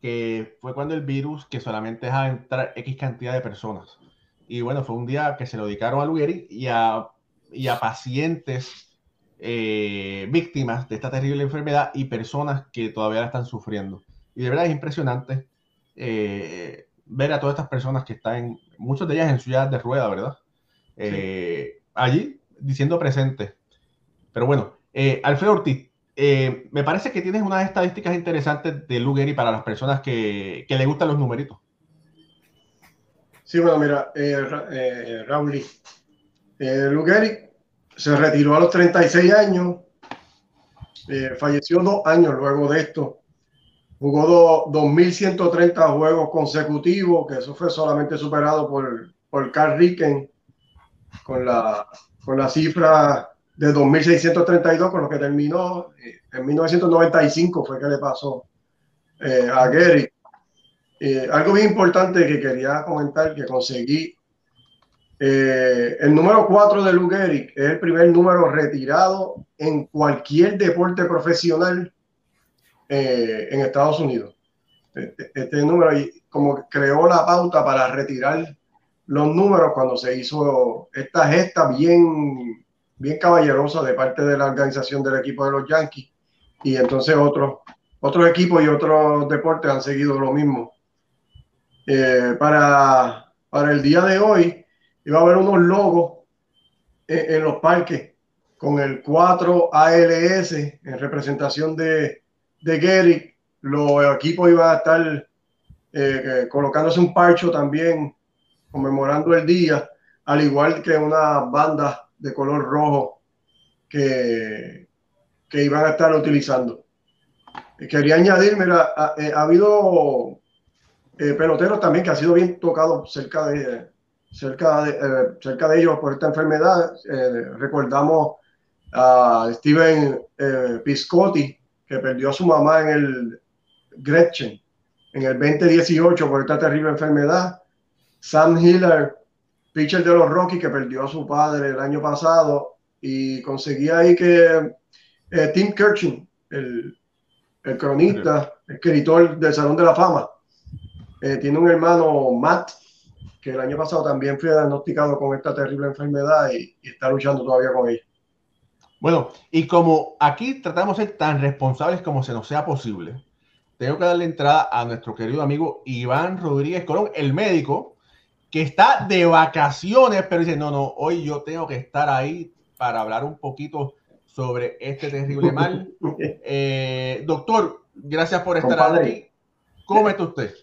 que fue cuando el virus que solamente deja entrar X cantidad de personas. Y bueno, fue un día que se lo dedicaron a Lugeri y a, y a pacientes eh, víctimas de esta terrible enfermedad y personas que todavía la están sufriendo. Y de verdad es impresionante eh, ver a todas estas personas que están, muchas de ellas en ciudad de rueda, ¿verdad? Eh, allí diciendo presente. Pero bueno, Alfredo Ortiz, eh, me parece que tienes unas estadísticas interesantes de Lugeri para las personas que, que le gustan los numeritos. Sí, bueno, mira, eh, eh Raúl, eh, se retiró a los 36 años, falleció dos años luego de esto, jugó 2.130 juegos consecutivos, que eso fue solamente superado por, por Carl Ricken con la, con la cifra de 2.632 con lo que terminó. Eh, en 1995 fue que le pasó eh, a Gary. Eh, algo bien importante que quería comentar que conseguí. el número 4 de Lou es el primer número retirado en cualquier deporte profesional en Estados Unidos. Este, este número como creó la pauta para retirar los números cuando se hizo esta gesta bien bien caballerosa de parte de la organización del equipo de los Yankees y entonces otros otros equipos y otros deportes han seguido lo mismo. Eh, para, para el día de hoy iba a haber unos logos en, los parques con el 4 ALS en representación de, de Gary. Los equipos iban a estar eh, colocándose un parcho también conmemorando el día, al igual que una banda de color rojo que, que iban a estar utilizando. Quería añadir, mira, ha, eh, habido eh, peloteros también que ha sido bien tocado cerca de, cerca de, cerca de ellos por esta enfermedad. recordamos a Steven Piscotti, que perdió a su mamá en el Gretchen en el 2018 por esta terrible enfermedad. Sam Hiller, pitcher de los Rockies que perdió a su padre el año pasado y conseguí ahí que eh, Tim Kirchin, el, el cronista, escritor del Salón de la Fama, eh, tiene un hermano, Matt, que el año pasado también fue diagnosticado con esta terrible enfermedad y, está luchando todavía con ella. Bueno, y como aquí tratamos de ser tan responsables como se nos sea posible, tengo que darle entrada a nuestro querido amigo Iván Rodríguez Colón, el médico, que está de vacaciones, pero dice, no, no, hoy yo tengo que estar ahí para hablar un poquito sobre este terrible mal. (laughs) Eh, doctor, gracias por estar aquí. ¿Cómo está usted?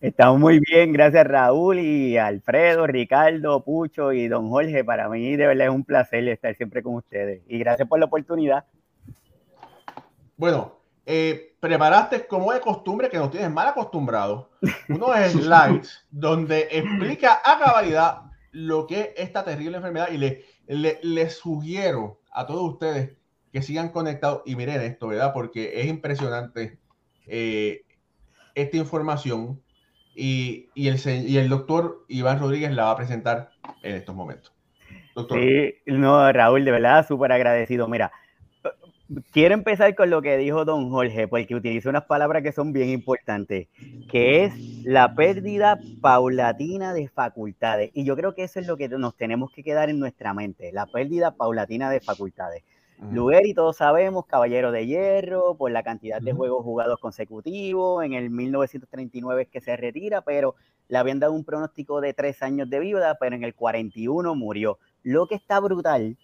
Estamos muy bien, gracias Raúl y Alfredo, Ricardo, Pucho y don Jorge. Para mí de verdad es un placer estar siempre con ustedes y gracias por la oportunidad. Bueno, eh, preparaste como de costumbre que nos tienes mal acostumbrados unos slides donde explica a cabalidad lo que es esta terrible enfermedad y les le, le sugiero a todos ustedes que sigan conectados y miren esto, ¿verdad? Porque es impresionante eh, esta información y, y, el, y el doctor Iván Rodríguez la va a presentar en estos momentos. Doctor. Sí, no, Raúl, de verdad, súper agradecido. Mira, quiero empezar con lo que dijo don Jorge, porque utiliza unas palabras que son bien importantes, que es la pérdida paulatina de facultades. Y yo creo que eso es lo que nos tenemos que quedar en nuestra mente, la pérdida paulatina de facultades. Luger y todos sabemos, caballero de hierro, por la cantidad de juegos jugados consecutivos. En el 1939 es que se retira, pero le habían dado un pronóstico de tres años de vida, pero en el 41 murió. Lo que está brutal,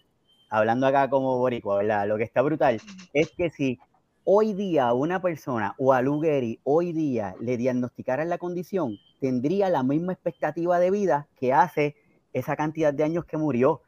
hablando acá como boricua, ¿verdad? Lo que está brutal es que si hoy día a una persona o a Lugeri hoy día le diagnosticaran la condición, tendría la misma expectativa de vida que hace esa cantidad de años que murió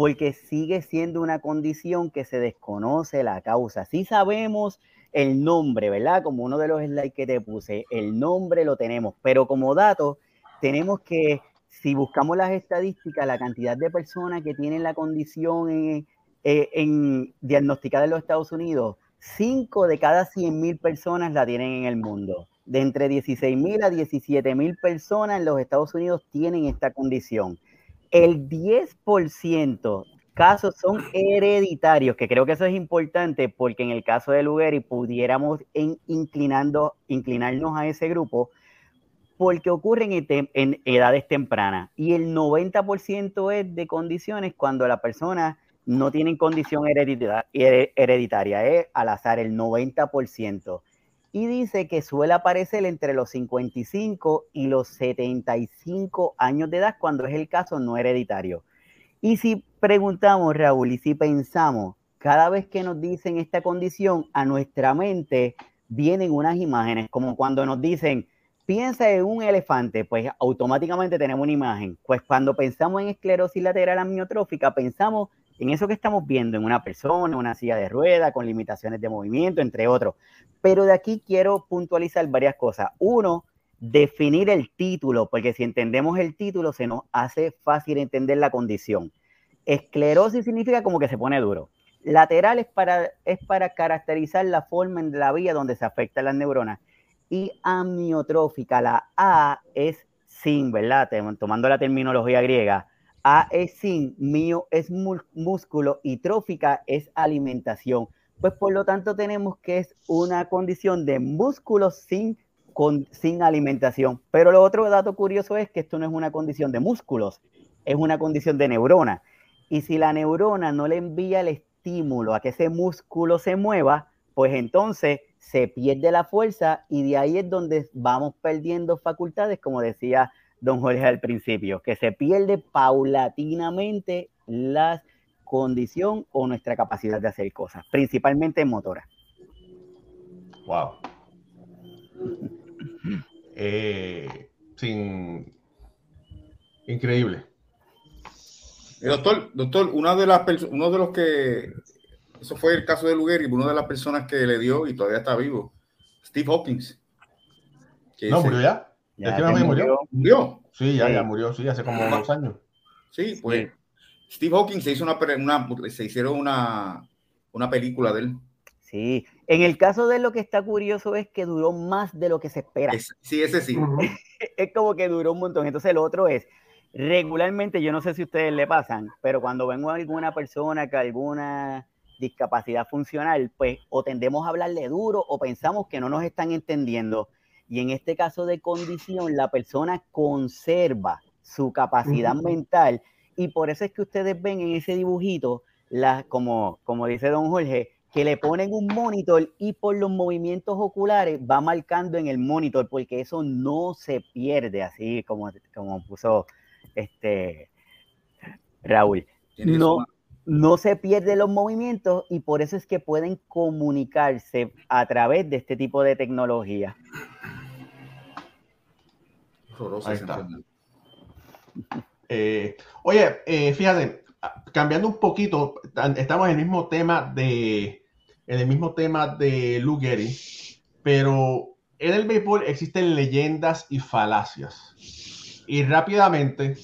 porque sigue siendo una condición que se desconoce la causa. Sí sabemos el nombre, ¿verdad? Como uno de los slides que te puse, el nombre lo tenemos, pero como dato tenemos que, si buscamos las estadísticas, la cantidad de personas que tienen la condición en, eh, en diagnosticada en los Estados Unidos, 5 de cada 100 mil personas la tienen en el mundo. De entre 16 mil a 17 mil personas en los Estados Unidos tienen esta condición el 10% casos son hereditarios, que creo que eso es importante porque en el caso de Lugeri pudiéramos inclinando, inclinarnos a ese grupo porque ocurren en, edades tempranas y el 90% es de condiciones cuando la persona no tiene condición hereditaria, es al azar el 90% y dice que suele aparecer entre los 55 y los 75 años de edad cuando es el caso no hereditario. Y si preguntamos, Raúl, y si pensamos, cada vez que nos dicen esta condición, a nuestra mente vienen unas imágenes, como cuando nos dicen, piensa en un elefante, pues automáticamente tenemos una imagen. Pues cuando pensamos en esclerosis lateral amiotrófica, pensamos en eso que estamos viendo en una persona, una silla de rueda, con limitaciones de movimiento, entre otros. Pero de aquí quiero puntualizar varias cosas. Uno, definir el título, porque si entendemos el título se nos hace fácil entender la condición. Esclerosis significa como que se pone duro. Lateral es para, es para caracterizar la forma en la vía donde se afectan las neuronas. Y amiotrófica, la A es sin, ¿verdad? Tomando la terminología griega, a es sin, mío es músculo y trófica es alimentación. Pues por lo tanto tenemos que es una condición de músculo sin, sin alimentación. Pero lo otro dato curioso es que esto no es una condición de músculos, es una condición de neurona. Y si la neurona no le envía el estímulo a que ese músculo se mueva, pues entonces se pierde la fuerza y de ahí es donde vamos perdiendo facultades, como decía don Jorge al principio, que se pierde paulatinamente la condición o nuestra capacidad de hacer cosas, principalmente en motora. Wow. (laughs) Eh, sin increíble. Eh, doctor, doctor, una de las uno de los que eso fue el caso de Luger y una de las personas que le dio y todavía está vivo, Steve Hawkins. no, murió ya. Ya, murió. murió. Sí, ya, ya murió, sí, hace como dos años. Sí, pues Steve Hawking se hizo una, se hicieron una, una película de él. Sí, en el caso de lo que está curioso es que duró más de lo que se espera. sí, ese sí. (laughs) es como que duró un montón. Entonces, el otro es, regularmente, yo no sé si ustedes le pasan, pero cuando vengo a alguna persona que alguna discapacidad funcional, pues o tendemos a hablarle duro o pensamos que no nos están entendiendo. Y en este caso de condición, la persona conserva su capacidad mental y por eso es que ustedes ven en ese dibujito, la, como, como dice don Jorge, que le ponen un monitor y por los movimientos oculares va marcando en el monitor, porque eso no se pierde, así como, como puso este Raúl. No, no se pierde los movimientos y por eso es que pueden comunicarse a través de este tipo de tecnología. (laughs) Eh, oye, eh, fíjate, cambiando un poquito, estamos en el mismo tema de, en el mismo tema de Lou Gehrig, pero en el béisbol existen leyendas y falacias. Y rápidamente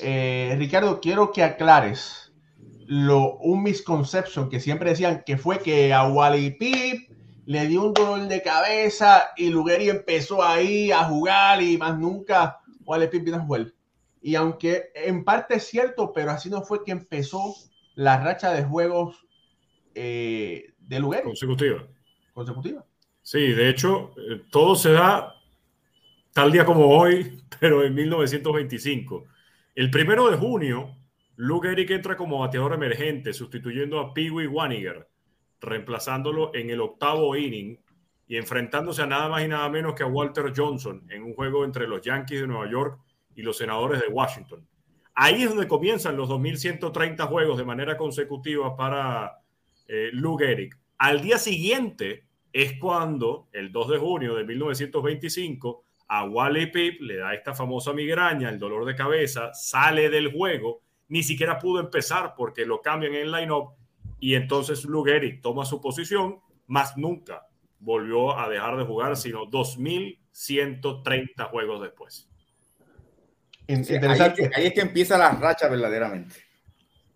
eh, Ricardo, quiero que aclares lo, un misconception que siempre decían que fue que a Wally Pip le dio un dolor de cabeza y Lugeri empezó ahí a jugar y más nunca Wally Pip vino a jugar. Y aunque en parte es cierto, pero así no fue que empezó la racha de juegos eh, de Lugeri. Consecutiva. Consecutiva. Sí, de hecho, eh, todo se da tal día como hoy, (laughs) pero en 1925. El primero de junio, Luke Eric entra como bateador emergente, sustituyendo a Pee Wee Waniger, reemplazándolo en el octavo inning y enfrentándose a nada más y nada menos que a Walter Johnson en un juego entre los Yankees de Nueva York y los senadores de Washington. Ahí es donde comienzan los 2.130 juegos de manera consecutiva para eh, Lou Gehrig. Al día siguiente es cuando, el 2 de junio de 1925, a Wally Pip le da esta famosa migraña, el dolor de cabeza, sale del juego, ni siquiera pudo empezar porque lo cambian en line-up y entonces Lou Gehrig toma su posición, más nunca volvió a dejar de jugar, sino 2.130 juegos después. Sí, ahí, es que, ahí, es que, empieza la racha verdaderamente.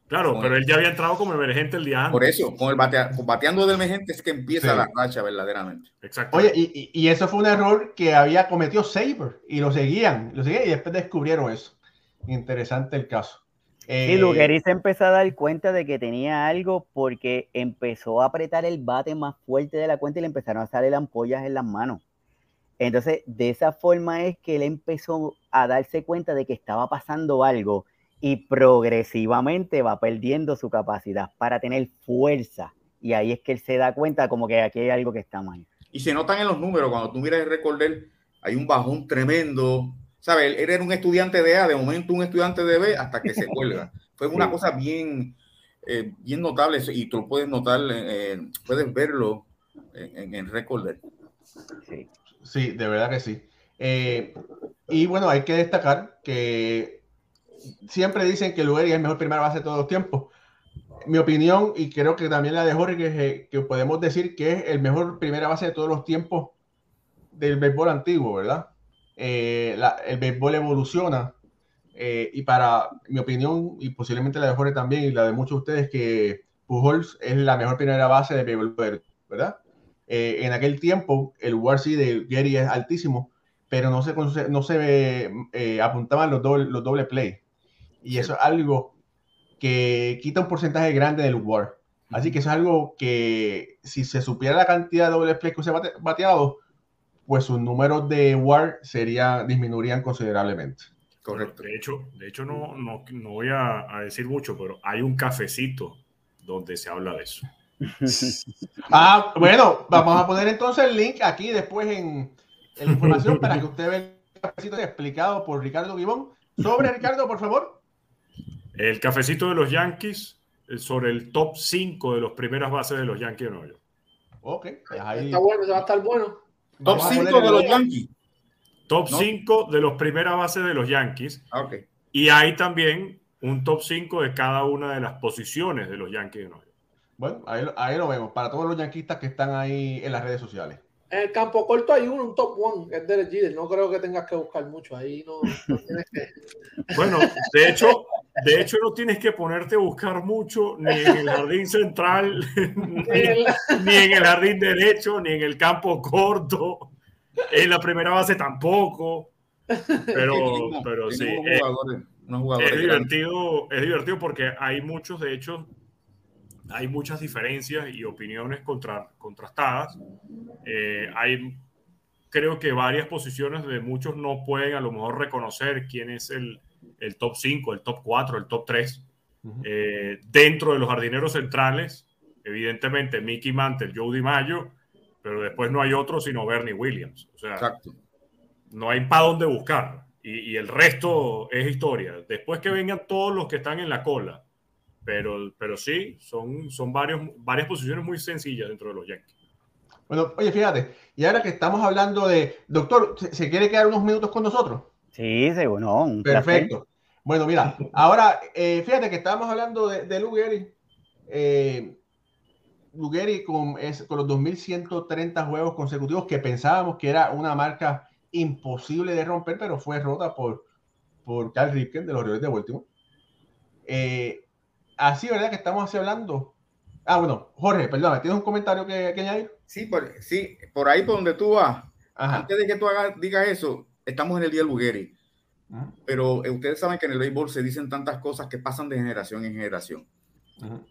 Claro, pero él ya había entrado como emergente el día antes. Por eso, con el bateando de emergente es que empieza sí. la racha verdaderamente. Exacto. Oye, y, y, eso fue un error que había cometido Saber y lo seguían, lo seguían y después descubrieron eso. Interesante el caso. Eh, sí, Lugueri se empezó a dar cuenta de que tenía algo porque empezó a apretar el bate más fuerte de la cuenta y le empezaron a salir ampollas en las manos. Entonces, de esa forma es que él empezó a darse cuenta de que estaba pasando algo y progresivamente va perdiendo su capacidad para tener fuerza. Y ahí es que él se da cuenta como que aquí hay algo que está mal. Y se notan en los números, cuando tú miras el récord hay un bajón tremendo. ¿Sabes? Él era un estudiante de A, de momento un estudiante de B, hasta que se cuelga. Fue una cosa bien, eh, bien notable y tú lo puedes notar, eh, puedes verlo en, el récord de él. Sí. sí, de verdad que sí. Eh, y bueno, hay que destacar que siempre dicen que Lugeri es el mejor primera base de todos los tiempos. Mi opinión, y creo que también la de Jorge, que, que podemos decir que es el mejor primera base de todos los tiempos del béisbol antiguo, ¿verdad? Eh, la, el béisbol evoluciona eh, y para mi opinión, y posiblemente la de Jorge también, y la de muchos de ustedes, que Pujols es la mejor primera base de béisbol, ¿verdad? Eh, en aquel tiempo, el WRC de Gary es altísimo, pero no se, no se apuntaban los doble, los doble play. Y eso es algo que quita un porcentaje grande del WAR. Así que eso es algo que si se supiera la cantidad de doble play que se ha bateado, pues sus números de WAR sería, disminuirían considerablemente. Correcto. De hecho, de hecho no, no, no voy a, a, decir mucho, pero hay un cafecito donde se habla de eso. (laughs) ah, bueno, vamos a poner entonces el link aquí después en, en la información para que usted vea el cafecito explicado por Ricardo Gibón. Sobre Ricardo, por favor. El cafecito de los Yankees sobre el top 5 de las primeras bases de los Yankees de Nueva York. Ok, ahí. Está bueno, va a estar bueno. Top 5 de los Yankees. Top 5 ¿No? de los primeras bases de los Yankees. Ah, okay. Y hay también un top 5 de cada una de las posiciones de los Yankees de Nueva York. Bueno, ahí, ahí lo vemos, para todos los yanquistas que están ahí en las redes sociales. En el campo corto hay uno, un top one, que es Derek Jeter. No creo que tengas que buscar mucho. Ahí no, no tienes que. (laughs) Bueno, de hecho, de hecho, no tienes que ponerte a buscar mucho ni en el jardín central, (laughs) ni, ni en el jardín derecho, ni en el campo corto. En la primera base tampoco. Pero, (laughs) pero sí. Es, es, divertido, es divertido porque hay muchos, de hecho, hay muchas diferencias y opiniones contra, contrastadas. Eh, hay, creo que varias posiciones de muchos no pueden a lo mejor reconocer quién es el, el top 5, el top 4, el top 3. Uh -huh. eh, dentro de los jardineros centrales, evidentemente Mickey Mantle, Joe DiMaggio, pero después no hay otro sino Bernie Williams. O sea, Exacto. no hay para dónde buscar. Y, y, el resto es historia. Después que vengan todos los que están en la cola, pero, pero sí, son, son varios, varias posiciones muy sencillas dentro de los Yankees. Bueno, oye, fíjate, y ahora que estamos hablando de, doctor, ¿se, ¿se quiere quedar unos minutos con nosotros? Sí, seguro. No, Perfecto. Placer. Bueno, mira, ahora, eh, fíjate que estábamos hablando de, de Lugeri. Eh, Lugeri con, es, con los 2.130 juegos consecutivos que pensábamos que era una marca imposible de romper, pero fue rota por, por Carl Ripken de los Orioles de Baltimore. Eh, así, ¿verdad? Que estamos así hablando. Ah, bueno, Jorge, perdóname, ¿tienes un comentario que, que añadir? Sí por, sí, por ahí por donde tú vas. Ajá. Antes de que tú hagas, digas eso, estamos en el día del Bugueri. Pero eh, ustedes saben que en el béisbol se dicen tantas cosas que pasan de generación en generación. Ajá.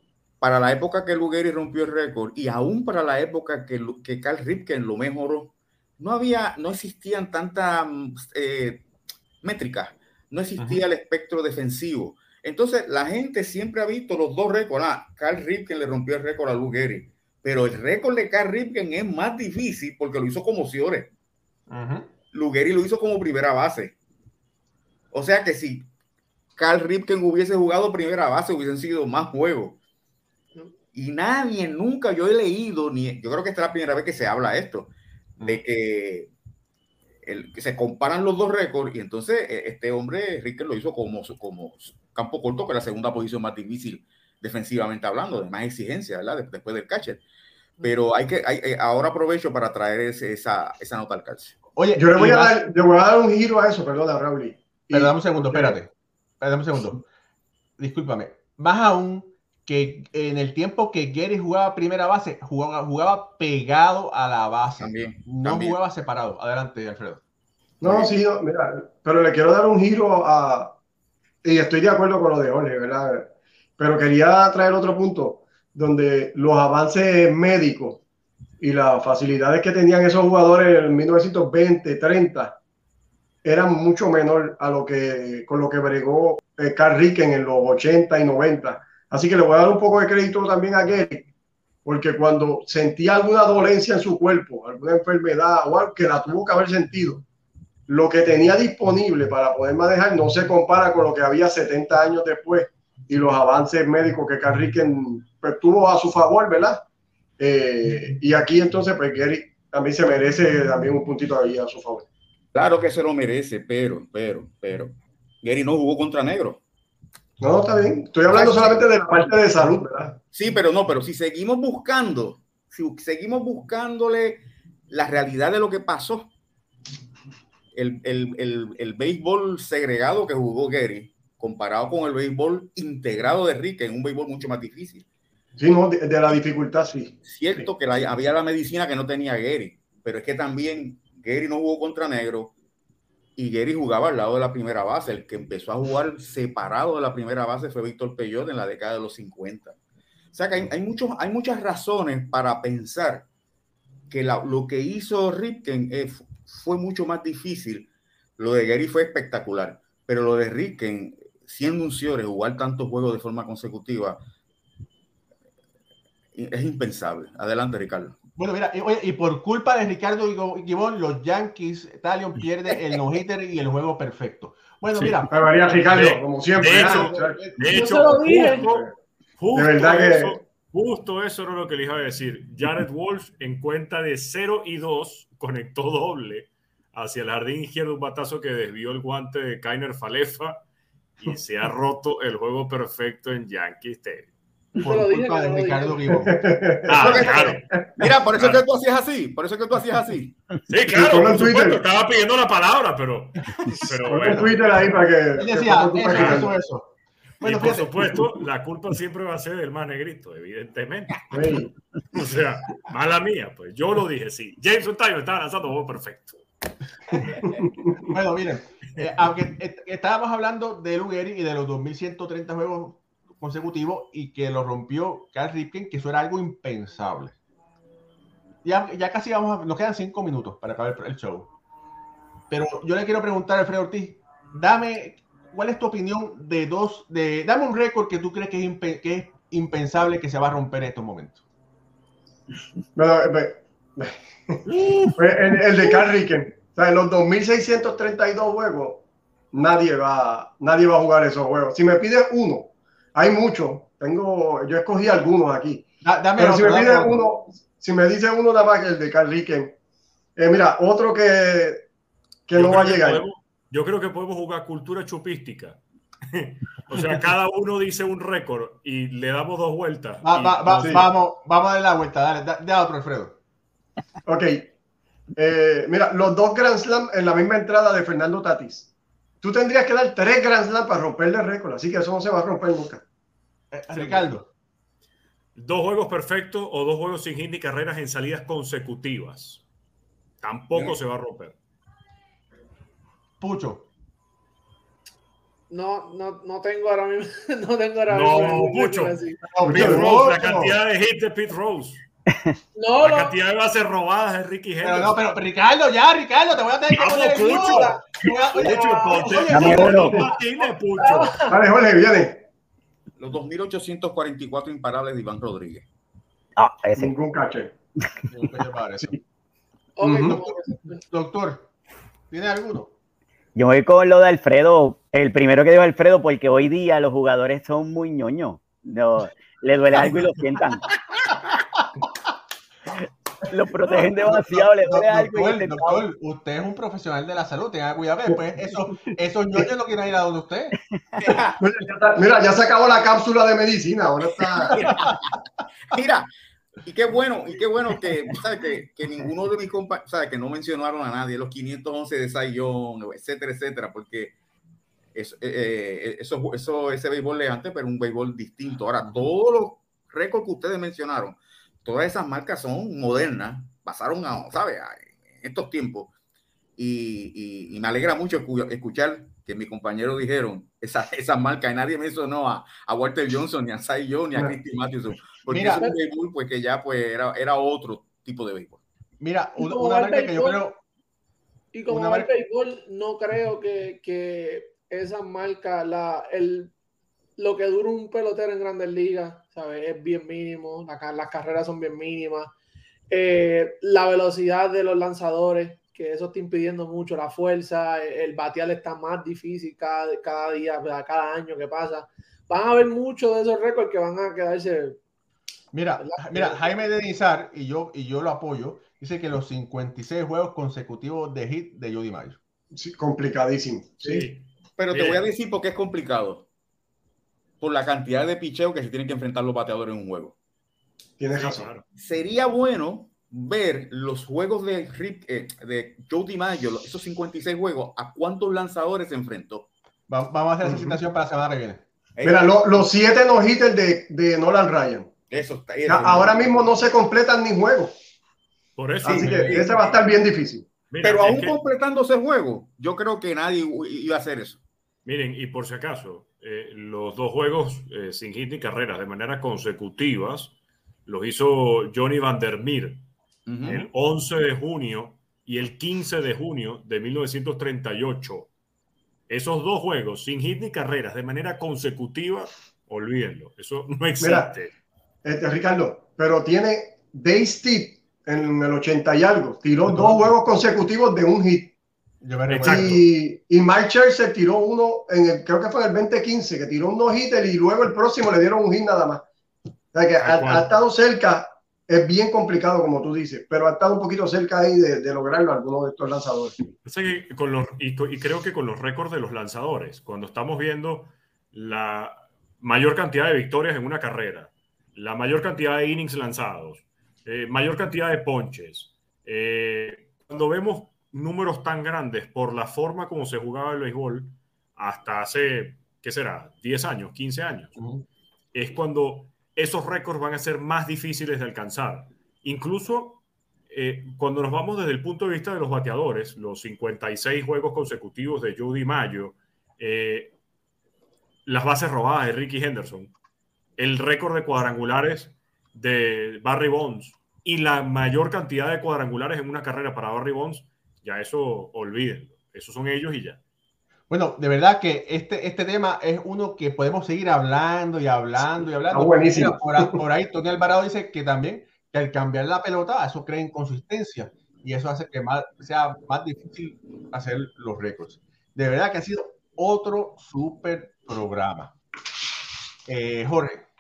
Para la época que Lugeri rompió el récord y aún para la época que, que Carl Ripken lo mejoró, no había, no existían tantas eh, métricas, no existía el espectro defensivo. Entonces, la gente siempre ha visto los dos récords. Ah, Carl Ripken le rompió el récord a Lou pero el récord de Carl Ripken es más difícil porque lo hizo como Ciores. Uh lo hizo como primera base. O sea que si Carl Ripken hubiese jugado primera base, hubiesen sido más juegos. Y nadie, nunca yo he leído, ni yo creo que esta es la primera vez que se habla esto, de que, el, que se comparan los dos récords y entonces e, este hombre, Ricker, lo hizo como, como campo corto, que es la segunda posición más difícil defensivamente hablando, de más exigencia, ¿verdad? Después del catcher. Pero hay que, hay, eh, ahora aprovecho para traer ese, esa, esa nota al calcio. Oye, yo le voy, a dar, le voy a dar un giro a eso, perdona, Raúl. Pero dame un segundo, espérate. Dame un segundo. Discúlpame. Más aún, que en el tiempo que Gary jugaba primera base, jugaba, jugaba pegado a la base. También, no jugaba separado. Adelante, Alfredo. No, sí, no, mira, pero le quiero dar un giro a. Y estoy de acuerdo con lo de Jorge, ¿verdad? Pero quería traer otro punto, donde los avances médicos y las facilidades que tenían esos jugadores en 1920, 30, eran mucho menor a lo que con lo que bregó eh, Carl Ricken en los 80 y 90 Así que le voy a dar un poco de crédito también a Gary, porque cuando sentía alguna dolencia en su cuerpo, alguna enfermedad o algo que la tuvo que haber sentido, lo que tenía disponible para poder manejar no se compara con lo que había 70 años después y los avances médicos que Carriquen pues, tuvo a su favor, ¿verdad? Eh, y aquí entonces, pues Gary también se merece también un puntito ahí a su favor. Claro que se lo merece, pero, pero, pero, Gary no jugó contra negro. No, está bien. Estoy hablando solamente de la parte de salud, ¿verdad? Sí, pero no, pero si seguimos buscando, si seguimos buscándole la realidad de lo que pasó, el, el, el, el béisbol segregado que jugó Gary, comparado con el béisbol integrado de Rick, en un béisbol mucho más difícil. Sí, no, de, la dificultad, sí. Cierto que había la medicina que no tenía Gary, pero es que también Gary no jugó contra negro, y Gary jugaba al lado de la primera base. El que empezó a jugar separado de la primera base fue Víctor Peyot en la década de los 50. O sea que hay, muchos, hay muchas razones para pensar que lo que hizo Ripken eh, fue mucho más difícil. Lo de Gary fue espectacular, pero lo de Ripken, siendo un Ciore, jugar tantos juegos de forma consecutiva, es impensable. Adelante, Ricardo. Bueno, mira, y, por culpa de Ricardo Gibón, los Yankees, Talion pierde el no-hitter y el juego perfecto. Bueno, mira. María Ricardo, como siempre. De hecho, de hecho justo, eso, justo eso era lo que le iba a decir. Jared Wolf en cuenta de 0 y 2 conectó doble hacia el jardín izquierdo, un batazo que desvió el guante de Kainer Falefa y (laughs) se ha roto el juego perfecto en Yankees Stadium por culpa de Ricardo Vivo. Ah, claro. Mira, por eso es que tú hacías así, por eso es que tú hacías así. Sí, claro, por supuesto, estaba pidiendo la palabra, pero... pero bueno. Twitter ahí para que... Él decía, eso, eso, eso. Bueno, y por supuesto, la culpa siempre va a ser del más negrito, evidentemente. O sea, mala mía, pues yo lo dije, sí. James Taylor estaba lanzando juego perfecto. bueno, miren, eh, aunque estábamos hablando de Lugeri y de los 2130 juegos consecutivo y que lo rompió Carl Ripken, que eso era algo impensable. Ya, ya casi vamos a, nos quedan cinco minutos para acabar el, show. Pero yo le quiero preguntar a Alfredo Ortiz, dame, ¿cuál es tu opinión de dos, de, dame un récord que tú crees que es, que es impensable que se va a romper en estos momentos? (laughs) el, el, de Carl Ripken. O sea, en los 2.632 juegos, nadie va, nadie va a jugar esos juegos. Si me pides uno, hay muchos. Tengo, yo escogí algunos aquí. Pero si me pide uno, si me dice uno nada más que el de Carl Ricken, eh, mira, otro que, que no va a llegar. Yo creo que podemos jugar cultura chupística. (laughs) o sea, cada uno dice un récord y le damos dos vueltas. Vamos, vamos a darle la vuelta. Dale, da, otro, Alfredo. Ok. Eh, mira, los dos Grand Slam en la misma entrada de Fernando Tatis. tú tendrías que dar tres Grand Slam para romperle el récord, así que eso no se va a romper nunca. Eh, Ricardo. Dos juegos perfectos o dos juegos sin hit ni carreras en salidas consecutivas. Tampoco Bien. se va a romper. Pucho. No, no, no tengo ahora mismo. (laughs) No tengo ahora No, mismo. Pete Rose, la cantidad de hits de Pete Rose. No, La no. cantidad de bases robadas de Ricky Pero Henderson. no, pero Ricardo, ya, Ricardo, te voy a tener que poner Pucho. Pucho, Pucho. Dale, Jorge, viene. Los 2.844 imparables de Iván Rodríguez. Ah, ese. Ningún caché. Doctor, ¿tiene alguno? Yo voy con lo de Alfredo, el primero que dijo Alfredo, porque hoy día los jugadores son muy ñoños. No, le duele algo y lo sientan. (laughs) Los protegen demasiado, le duele algo y Doctor, usted es un profesional de la salud, tenga cuidado, que después eso, esos ñoños no quieren ir a donde usted. Mira, ya está- Mira, ya se acabó la cápsula de medicina. Ahora está. (laughs) Mira, y qué bueno, y qué bueno que, (laughs) ¿sabes? que, que ninguno de mis compañeros, ¿sabes? que no mencionaron a nadie, los 511 de Sayón, etcétera, etcétera, porque eso, eh, eh, eso, eso, ese béisbol es antes, pero un béisbol distinto. Ahora, todos los récords que ustedes mencionaron, todas esas marcas son modernas, pasaron a, ¿sabes? A- estos tiempos. Y, y- y me alegra mucho escu- escuchar que mis compañeros dijeron esas esa marcas y nadie mencionó a, a Walter Johnson, ni a Cy ni a. Christy Mathewson, porque Mira. es un béisbol pues, que ya pues, era, era otro tipo de béisbol. Mira, una, marca que yo creo, Y como Una va el marca- béisbol, no creo que, que esa marca, la, el, lo que dura un pelotero en grandes ligas, ¿sabes? Es bien mínimo, la las carreras son bien mínimas. Eh, la velocidad de los lanzadores, que eso está impidiendo mucho, la fuerza, el, el batear está más difícil cada, cada día, cada año que pasa. Van a haber muchos de esos récords que van a quedarse. Mira, mira, Jaime de Nizar, y yo, y yo lo apoyo, dice que los 56 juegos consecutivos de hit de Jody Mayo. Sí, complicadísimo. Sí. Sí. Pero te Bien. voy a decir por qué es complicado. Por la cantidad de picheo que se tienen que enfrentar los bateadores en un juego. Tienes Sí, razón. Sería bueno ver los juegos de, Rick, eh, de Joe DiMaggio, los- esos 56 juegos, a cuántos lanzadores se enfrentó. Va- vamos a hacer esa Ujú. citación para la semana que viene. Mira, lo- los siete no hitters de, de Nolan Ryan. Eso está. Ya, ahora mismo no se completan ni juegos. Por eso. Así que ese va a estar bien difícil. mira, Pero es aún que- completando ese juego, yo creo que nadie iba a hacer eso. Miren, y por si acaso, eh, los dos juegos eh, sin hit ni carreras de manera consecutivas los hizo Johnny Van der Meer Ujú. el 11 de junio y el 15 de junio de 1938. Esos dos juegos sin hit ni carreras de manera consecutiva, olvídenlo, eso no existe. Este, Ricardo, pero tiene Dave Steve en el 80 y algo. Tiró dos juegos consecutivos de un hit. Yo me. Y, y Mike Scherzer tiró uno, en el, creo que fue en el 2015, que tiró un no-hitter y luego el próximo le dieron un hit nada más. O sea que ha, ha estado cerca, es bien complicado como tú dices, pero ha estado un poquito cerca ahí de, de lograrlo algunos de estos lanzadores. Que con los, y, y creo que con los récords de los lanzadores, cuando estamos viendo la mayor cantidad de victorias en una carrera, la mayor cantidad de innings lanzados, eh, mayor cantidad de ponches, eh, cuando vemos números tan grandes por la forma como se jugaba el béisbol hasta hace, ¿qué será? 10 años, 15 años, es cuando esos récords van a ser más difíciles de alcanzar. Incluso eh, cuando nos vamos desde el punto de vista de los bateadores, los 56 juegos consecutivos de Jody Mayo, eh, las bases robadas de Ricky Henderson, el récord de cuadrangulares de Barry Bonds y la mayor cantidad de cuadrangulares en una carrera para Barry Bonds, ya eso olvídenlo. Esos son ellos y ya. Bueno, de verdad que este, este tema es uno que podemos seguir hablando y hablando y hablando. Está buenísimo. Por, por ahí Tony Alvarado dice que también que al cambiar la pelota, eso crea inconsistencia y eso hace que más, sea más difícil hacer los récords. De verdad que ha sido otro súper programa. Eh, Jorge,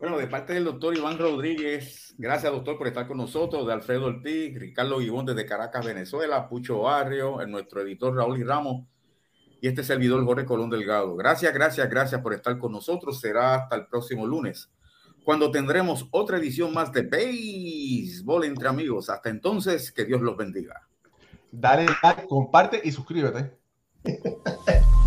Bueno, de parte del doctor Iván Rodríguez, gracias doctor por estar con nosotros, de Alfredo Ortiz, Ricardo Guibón desde Caracas, Venezuela, Pucho Barrio, nuestro editor Raúl y Ramos y este servidor Jorge Colón Delgado. Gracias, gracias, gracias por estar con nosotros. Será hasta el próximo lunes, cuando tendremos otra edición más de Béisbol entre amigos. Hasta entonces, que Dios los bendiga. dale like, comparte y suscríbete. (laughs)